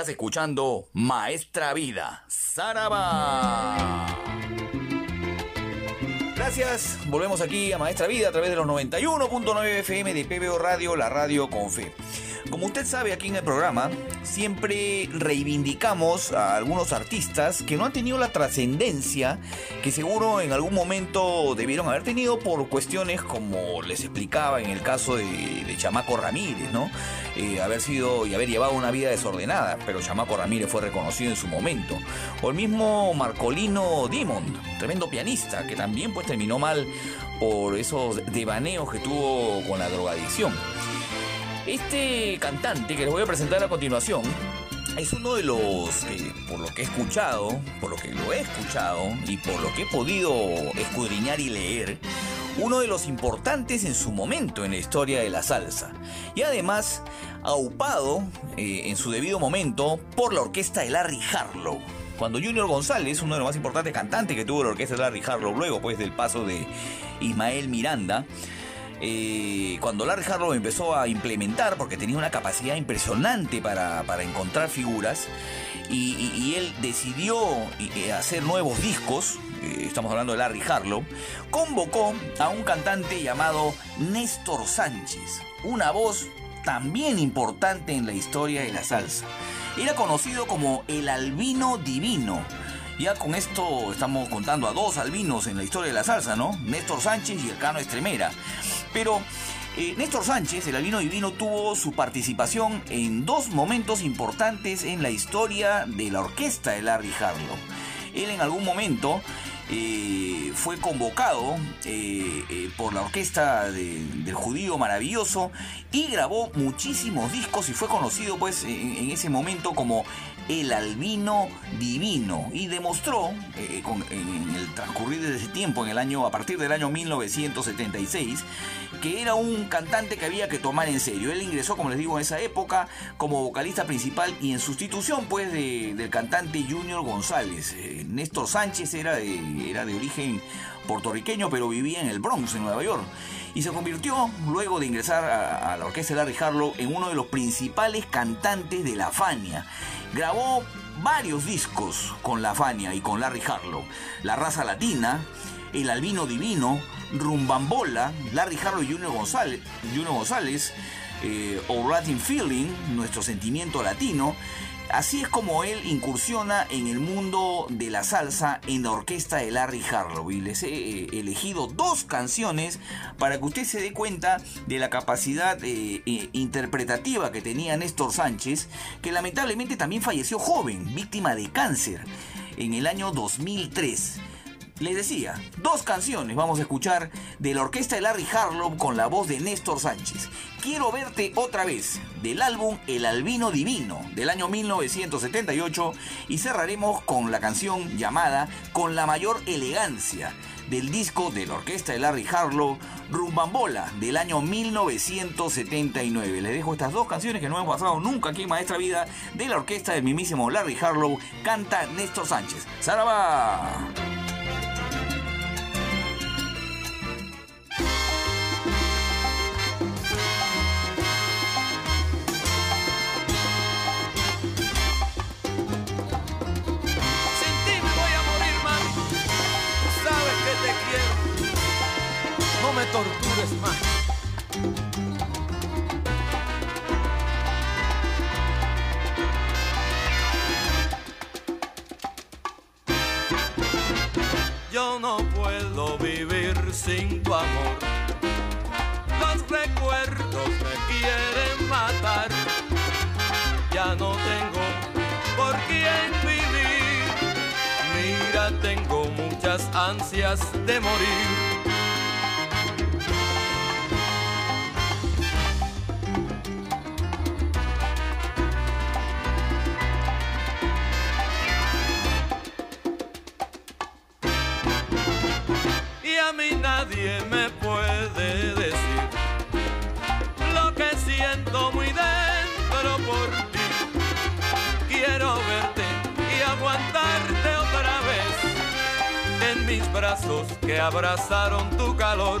Estás escuchando Maestra Vida, Saraba. Gracias, volvemos aquí a Maestra Vida a través de los 91.9 FM de PBO Radio, la radio con fe. Como usted sabe aquí en el programa, siempre reivindicamos a algunos artistas que no han tenido la trascendencia que seguro en algún momento debieron haber tenido por cuestiones como les explicaba en el caso de Chamaco Ramírez, ¿no? Eh, haber sido y haber llevado una vida desordenada, pero Chamaco Ramírez fue reconocido en su momento. O el mismo Marcolino Dimond, tremendo pianista, que también pues terminó mal por esos devaneos que tuvo con la drogadicción. Este cantante que les voy a presentar a continuación es uno de los eh, por lo que he escuchado, por lo que lo he escuchado y por lo que he podido escudriñar y leer, uno de los importantes en su momento en la historia de la salsa. Y además aupado eh, en su debido momento por la orquesta de Larry Harlow. Cuando Junior González, uno de los más importantes cantantes que tuvo la orquesta de Larry Harlow, luego pues del paso de Ismael Miranda, eh, cuando Larry Harlow empezó a implementar, porque tenía una capacidad impresionante para, para encontrar figuras, y, él decidió eh, hacer nuevos discos, estamos hablando de Larry Harlow, convocó a un cantante llamado Néstor Sánchez, una voz también importante en la historia de la salsa. Era conocido como el albino divino. Ya con esto estamos contando a dos albinos en la historia de la salsa, ¿no? Néstor Sánchez y el Estremera. Pero eh, Néstor Sánchez, el albino divino, tuvo su participación en dos momentos importantes en la historia de la orquesta de Larry Harlow. Él en algún momento eh, fue convocado eh, eh, por la orquesta de- del judío maravilloso y grabó muchísimos discos y fue conocido pues en ese momento como el albino divino y demostró eh, en el transcurrir de ese tiempo en el año a partir del año 1976 que era un cantante que había que tomar en serio. Él ingresó, como les digo, en esa época como vocalista principal y en sustitución pues de- del cantante Junior González. Eh, Néstor Sánchez era de, era de origen puertorriqueño pero vivía en el Bronx, en Nueva York. Y se convirtió, luego de ingresar a, la orquesta de Larry Harlow, en uno de los principales cantantes de la Fania. Grabó varios discos con la Fania y con Larry Harlow. La raza latina, El Albino Divino, Rumbambola, Larry Harlow y Junior González, Junior González eh, o Latin Feeling, nuestro sentimiento latino. Así es como él incursiona en el mundo de la salsa en la orquesta de Larry Harlow. Y les he eh, elegido dos canciones para que usted se dé cuenta de la capacidad eh, eh, interpretativa que tenía Néstor Sánchez, que lamentablemente también falleció joven, víctima de cáncer, en el año 2003. Les decía, dos canciones vamos a escuchar de la orquesta de Larry Harlow con la voz de Néstor Sánchez. Quiero verte otra vez, del álbum El Albino Divino, del año 1978, y cerraremos con la canción llamada Con la mayor elegancia, del disco de la orquesta de Larry Harlow, Rumbambola, del año 1979. Les dejo estas dos canciones que no hemos pasado nunca aquí en Maestra Vida, de la orquesta del mismísimo Larry Harlow, canta Néstor Sánchez. ¡Saraba! Tortures más. Yo no puedo vivir sin tu amor. Los recuerdos me quieren matar. Ya no tengo por quién vivir. Mira, tengo muchas ansias de morir. Nadie me puede decir lo que siento muy dentro por ti. Quiero verte y aguantarte otra vez en mis brazos que abrazaron tu calor.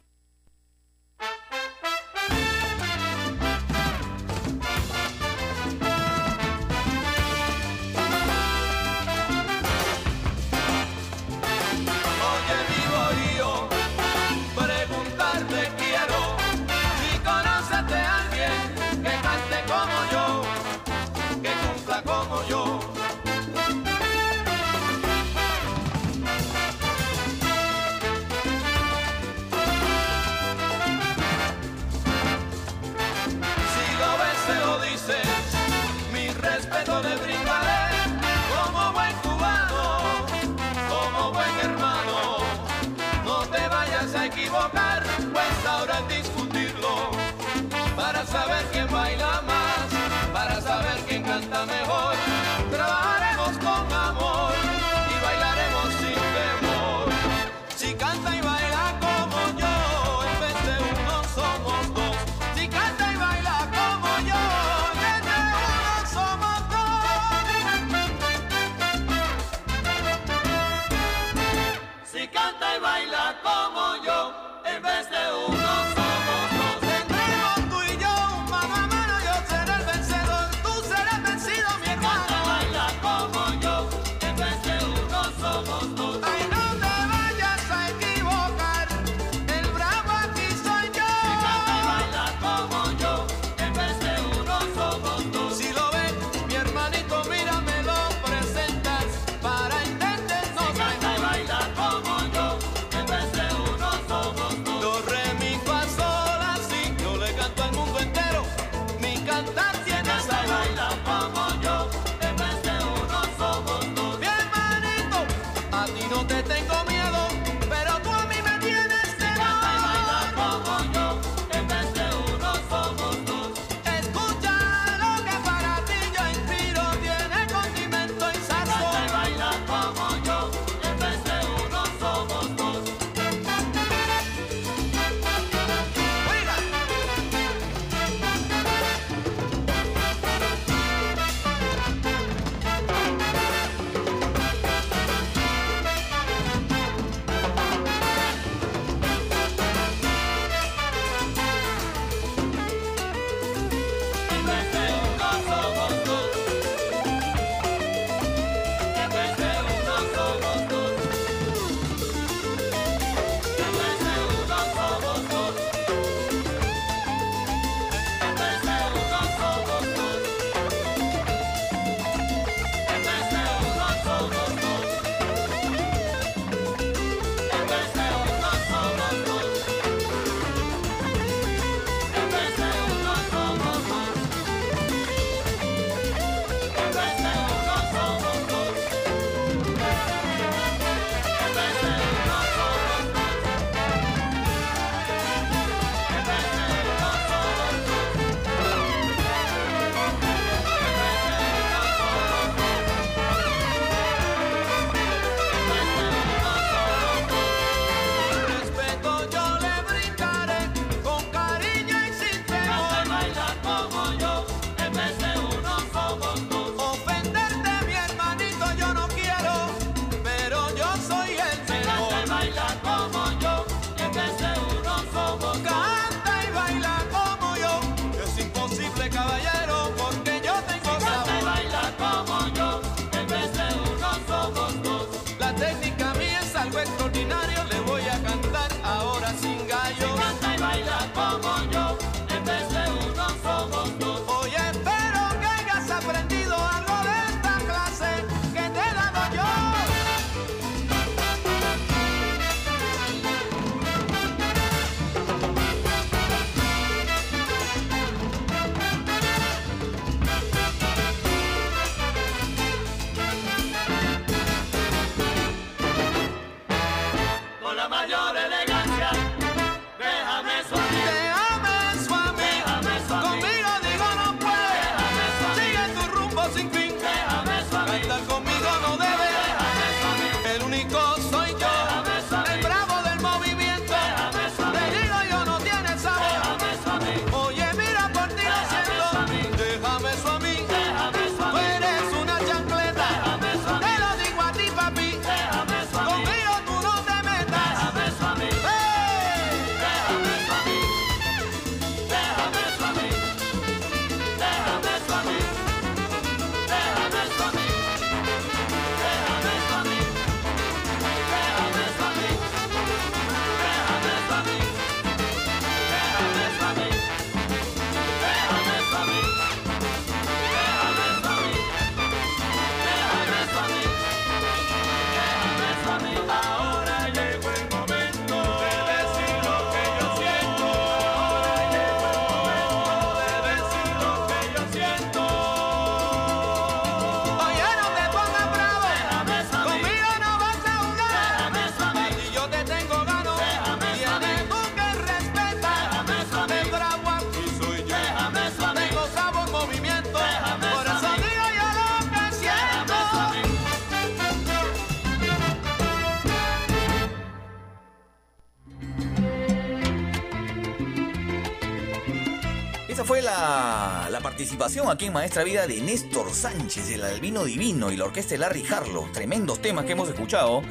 Participación aquí en Maestra Vida de Néstor Sánchez, el Albino Divino y la orquesta de Larry Harlow. Tremendos temas que hemos escuchado.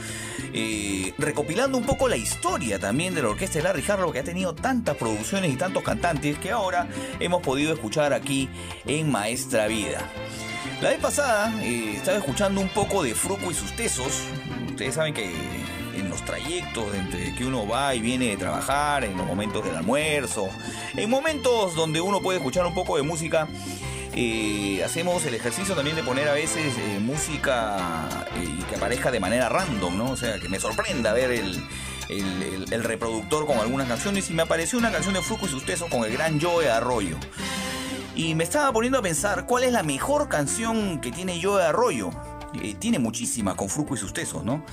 eh, recopilando un poco la historia también de la orquesta de Larry Harlow, que ha tenido tantas producciones y tantos cantantes que ahora hemos podido escuchar aquí en Maestra Vida. La vez pasada eh, estaba escuchando un poco de Fruco y sus tesos. Ustedes saben que entre que uno va y viene de trabajar, en los momentos del almuerzo, en momentos donde uno puede escuchar un poco de música, eh, hacemos el ejercicio también de poner a veces eh, música eh, que aparezca de manera random, ¿no? O sea, que me sorprenda ver el, el- reproductor con algunas canciones y me apareció una canción de Fruco y sus tesos con el gran Joe Arroyo. Y me estaba poniendo a pensar cuál es la mejor canción que tiene Joe Arroyo. Tiene muchísimas con Fruco y sus tesos, ¿no?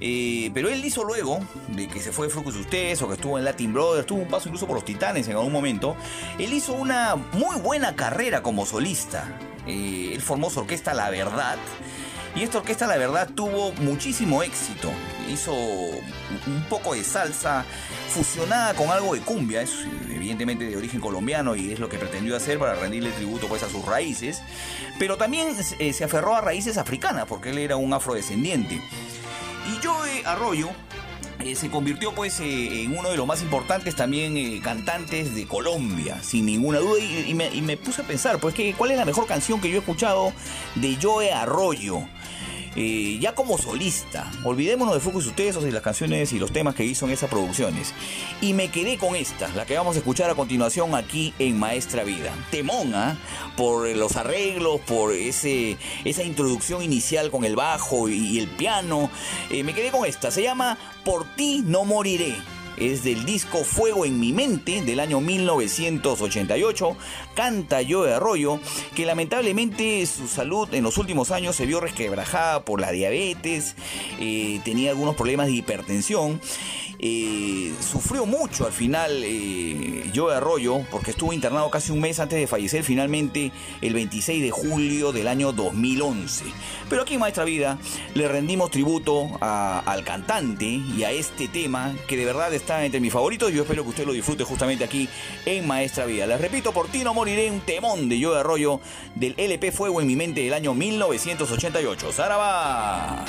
Eh, pero él hizo luego de que se fue de Fruco y sus tesos, que estuvo en Latin Brothers, tuvo un paso incluso por los Titanes en algún momento. Él hizo una muy buena carrera como solista. Eh, él formó su orquesta La Verdad. Y esta orquesta, la verdad, tuvo muchísimo éxito. Hizo un poco de salsa fusionada con algo de cumbia. Es evidentemente de origen colombiano y es lo que pretendió hacer para rendirle tributo pues, a sus raíces. Pero también eh, se aferró a raíces africanas porque él era un afrodescendiente. Y Joe Arroyo eh, se convirtió pues eh, en uno de los más importantes también eh, cantantes de Colombia, sin ninguna duda. Y, me puse a pensar, pues, que, ¿cuál es la mejor canción que yo he escuchado de Joe Arroyo? Eh, ya como solista, olvidémonos de Focus Ustedes y las canciones y los temas que hizo en esas producciones. Y me quedé con esta, la que vamos a escuchar a continuación aquí en Maestra Vida. Temona, por los arreglos, por ese, esa introducción inicial con el bajo y, y el piano. Eh, me quedé con esta, se llama Por ti no moriré. Es del disco Fuego en mi mente del año 1988. Canta Joe Arroyo, que lamentablemente su salud en los últimos años se vio resquebrajada por la diabetes, eh, tenía algunos problemas de hipertensión. eh, sufrió mucho al final eh, Joe Arroyo porque estuvo internado casi un mes antes de fallecer finalmente el 26 de julio del año 2011. Pero aquí en Maestra Vida le rendimos tributo al cantante y a este tema que de verdad está entre mis favoritos y yo espero que usted lo disfrute justamente aquí en Maestra Vida. Les repito, por ti no moriré, un temón de Joe Arroyo del LP Fuego en mi mente del año 1988. ¡Zaraba!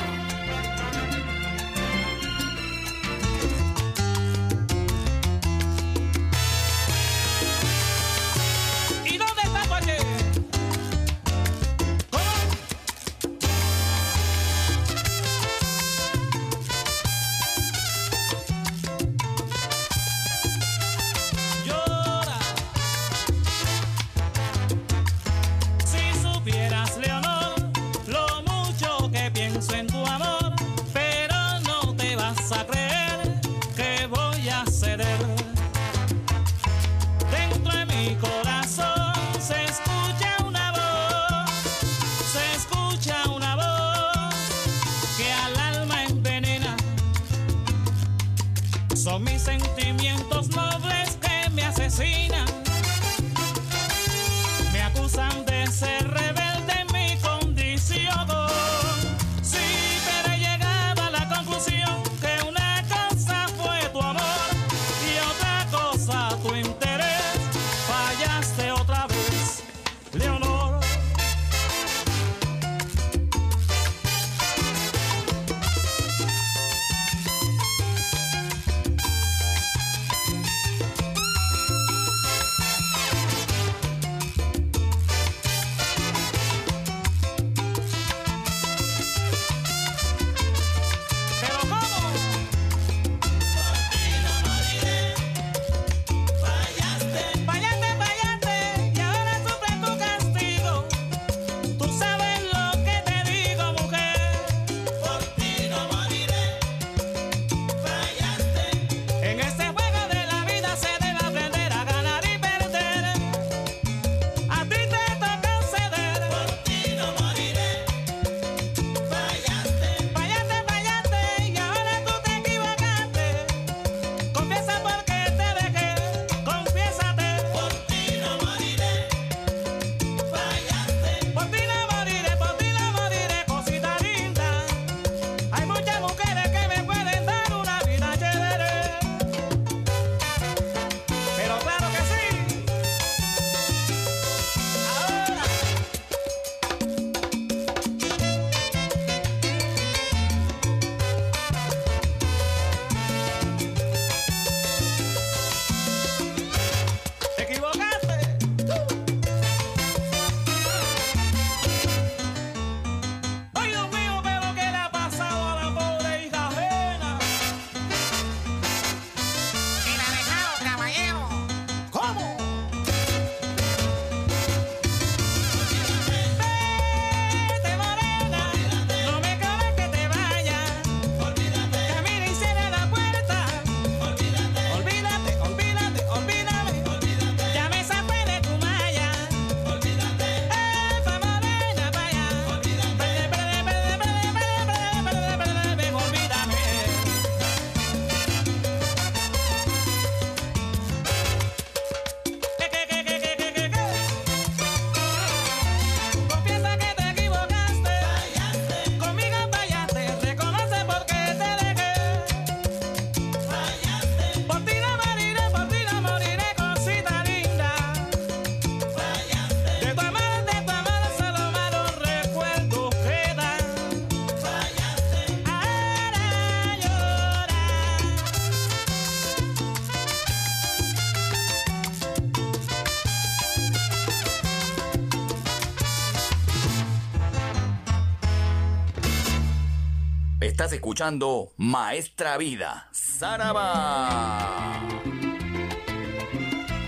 Estás escuchando Maestra Vida, Saraba.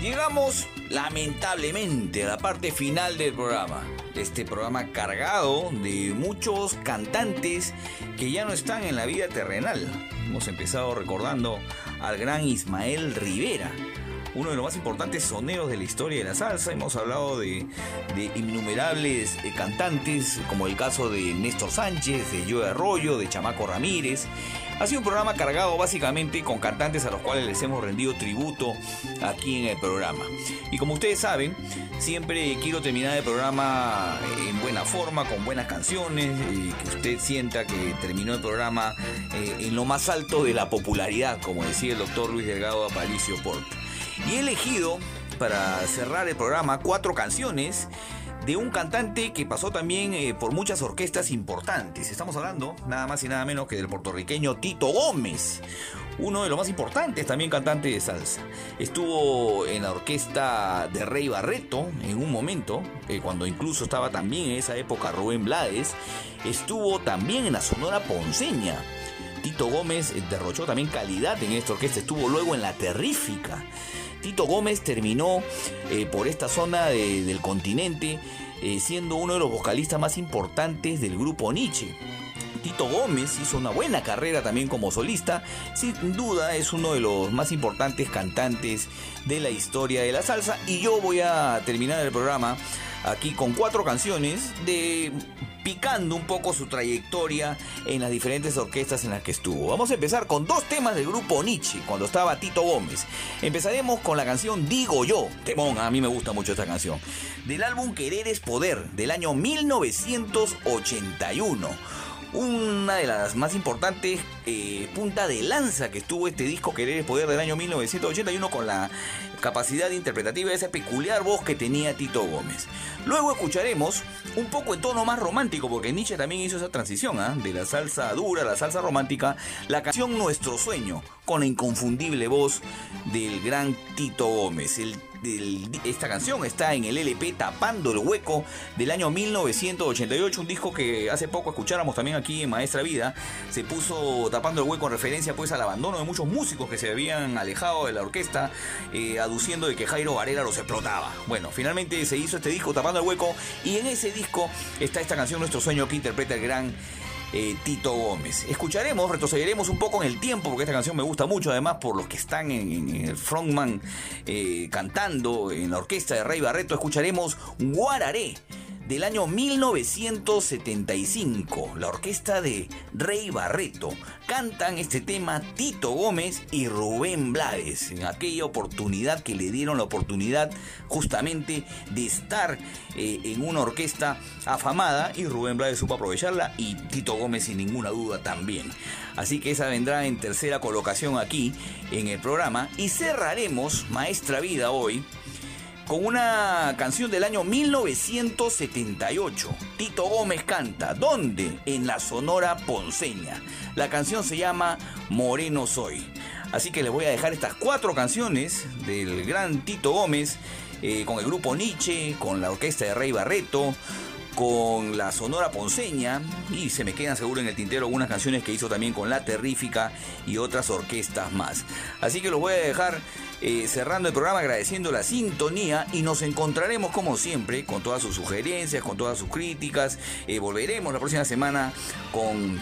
Llegamos lamentablemente a la parte final del programa. Este programa cargado de muchos cantantes que ya no están en la vida terrenal. Hemos empezado recordando al gran Ismael Rivera, uno de los más importantes soneros de la historia de la salsa. Hemos hablado de, de innumerables eh, cantantes, como el caso de Néstor Sánchez, de Joe Arroyo, de Chamaco Ramírez. Ha sido un programa cargado básicamente con cantantes a los cuales les hemos rendido tributo aquí en el programa. Y como ustedes saben, siempre quiero terminar el programa en buena forma, con buenas canciones, y que usted sienta que terminó el programa eh, en lo más alto de la popularidad, como decía el doctor Luis Delgado Aparicio Porta. Y he elegido para cerrar el programa cuatro canciones de un cantante que pasó también eh, por muchas orquestas importantes. Estamos hablando nada más y nada menos que del puertorriqueño Tito Gómez, uno de los más importantes también cantantes de salsa. Estuvo en la orquesta de Rey Barreto en un momento, eh, cuando incluso estaba también en esa época Rubén Blades. Estuvo también en la Sonora Ponceña. Tito Gómez eh, derrochó también calidad en esta orquesta, estuvo luego en la Terrífica. Tito Gómez terminó eh, por esta zona de- del continente eh, siendo uno de los vocalistas más importantes del grupo Nietzsche. Tito Gómez hizo una buena carrera también como solista, sin duda es uno de los más importantes cantantes de la historia de la salsa y yo voy a terminar el programa aquí con cuatro canciones de picando un poco su trayectoria en las diferentes orquestas en las que estuvo. Vamos a empezar con dos temas del grupo Nietzsche, cuando estaba Tito Gómez. Empezaremos con la canción Digo Yo, temón, a mí me gusta mucho esta canción, del álbum Querer es Poder, del año 1981 una de las más importantes eh, punta de lanza que estuvo este disco Querer es Poder del año 1981 con la capacidad interpretativa de esa peculiar voz que tenía Tito Gómez. Luego escucharemos un poco en tono más romántico, porque Nietzsche también hizo esa transición ¿ah? de la salsa dura a la salsa romántica, la canción Nuestro Sueño, con la inconfundible voz del gran Tito Gómez. Esta canción está en el LP Tapando el Hueco del año 1988, un disco que hace poco escucháramos también aquí en Maestra Vida. Se puso Tapando el Hueco en referencia pues al abandono de muchos músicos que se habían alejado de la orquesta, eh, aduciendo de que Jairo Varela los explotaba. Bueno, finalmente se hizo este disco Tapando el Hueco y en ese disco está esta canción Nuestro Sueño que interpreta el gran eh, Tito Gómez. Escucharemos, retrocederemos un poco en el tiempo, porque esta canción me gusta mucho, además por los que están en, el frontman eh, cantando en la orquesta de Rey Barreto. Escucharemos Guararé del año 1975. La orquesta de Rey Barreto cantan este tema Tito Gómez y Rubén Blades en aquella oportunidad que le dieron la oportunidad justamente de estar eh, en una orquesta afamada y Rubén Blades supo aprovecharla y Tito Gómez sin ninguna duda también. Así que esa vendrá en tercera colocación aquí en el programa y cerraremos Maestra Vida hoy con una canción del año 1978. Tito Gómez canta, ¿dónde? En la Sonora Ponceña. La canción se llama Moreno Soy. Así que les voy a dejar estas cuatro canciones del gran Tito Gómez, eh, con el grupo Nietzsche, con la orquesta de Rey Barreto, con la Sonora Ponceña y se me quedan seguro en el tintero algunas canciones que hizo también con La Terrífica y otras orquestas más. Así que los voy a dejar eh, cerrando el programa agradeciendo la sintonía y nos encontraremos como siempre con todas sus sugerencias, con todas sus críticas. Eh, volveremos la próxima semana con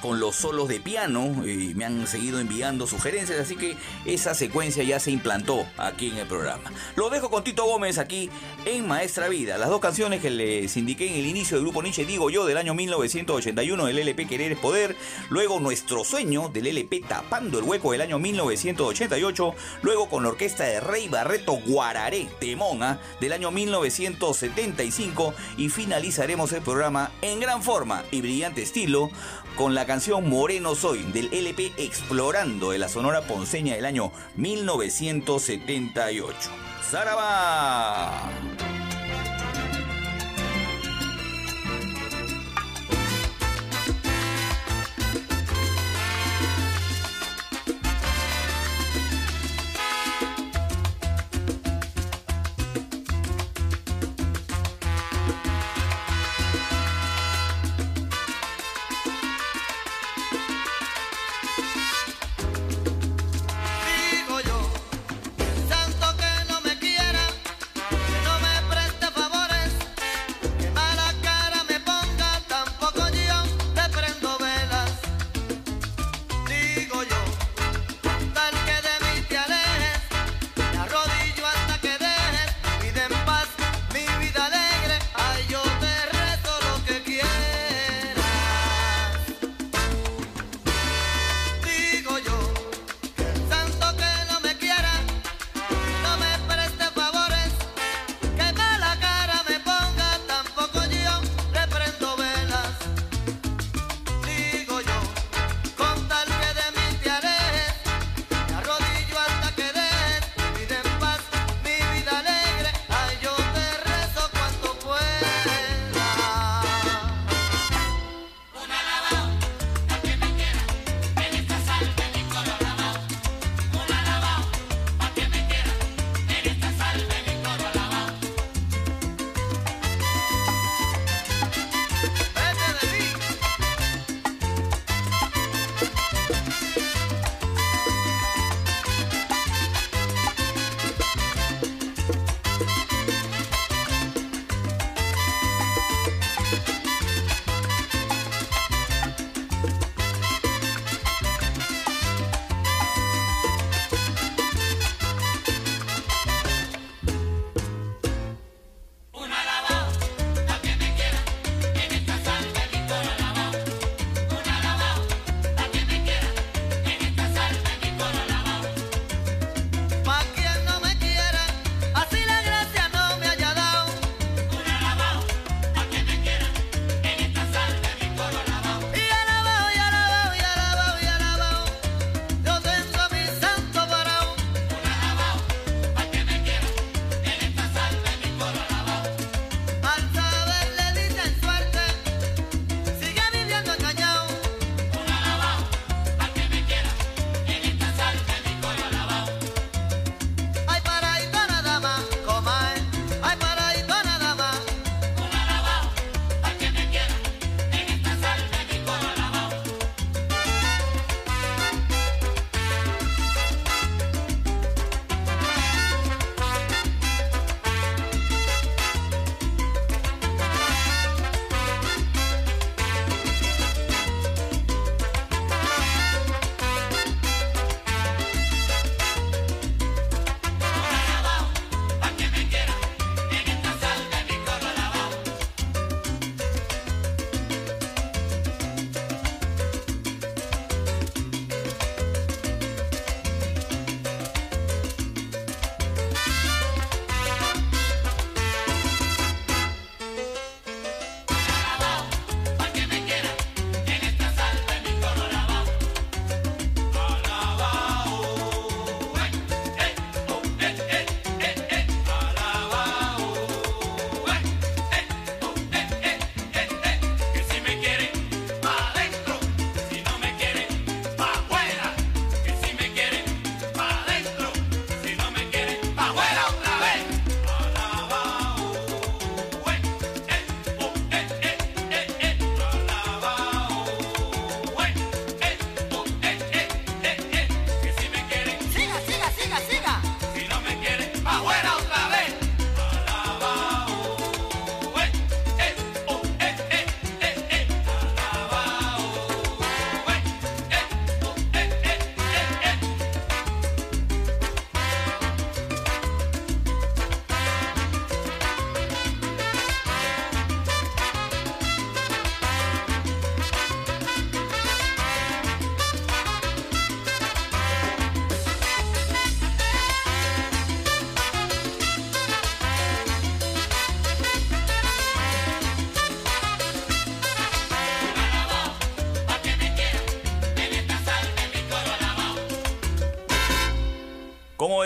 con los solos de piano y me han seguido enviando sugerencias, así que esa secuencia ya se implantó aquí en el programa. Lo dejo con Tito Gómez aquí en Maestra Vida. Las dos canciones que les indiqué en el inicio del grupo Nietzsche, digo yo, del año 1981, del LP Querer es Poder, luego Nuestro Sueño, del LP Tapando el Hueco del año 1988, luego con la orquesta de Rey Barreto Guararé, Temona, del año 1975 y finalizaremos el programa en gran forma y brillante estilo con la canción Moreno Soy del LP Explorando de la Sonora Ponceña del año 1978. ¡Zaraba!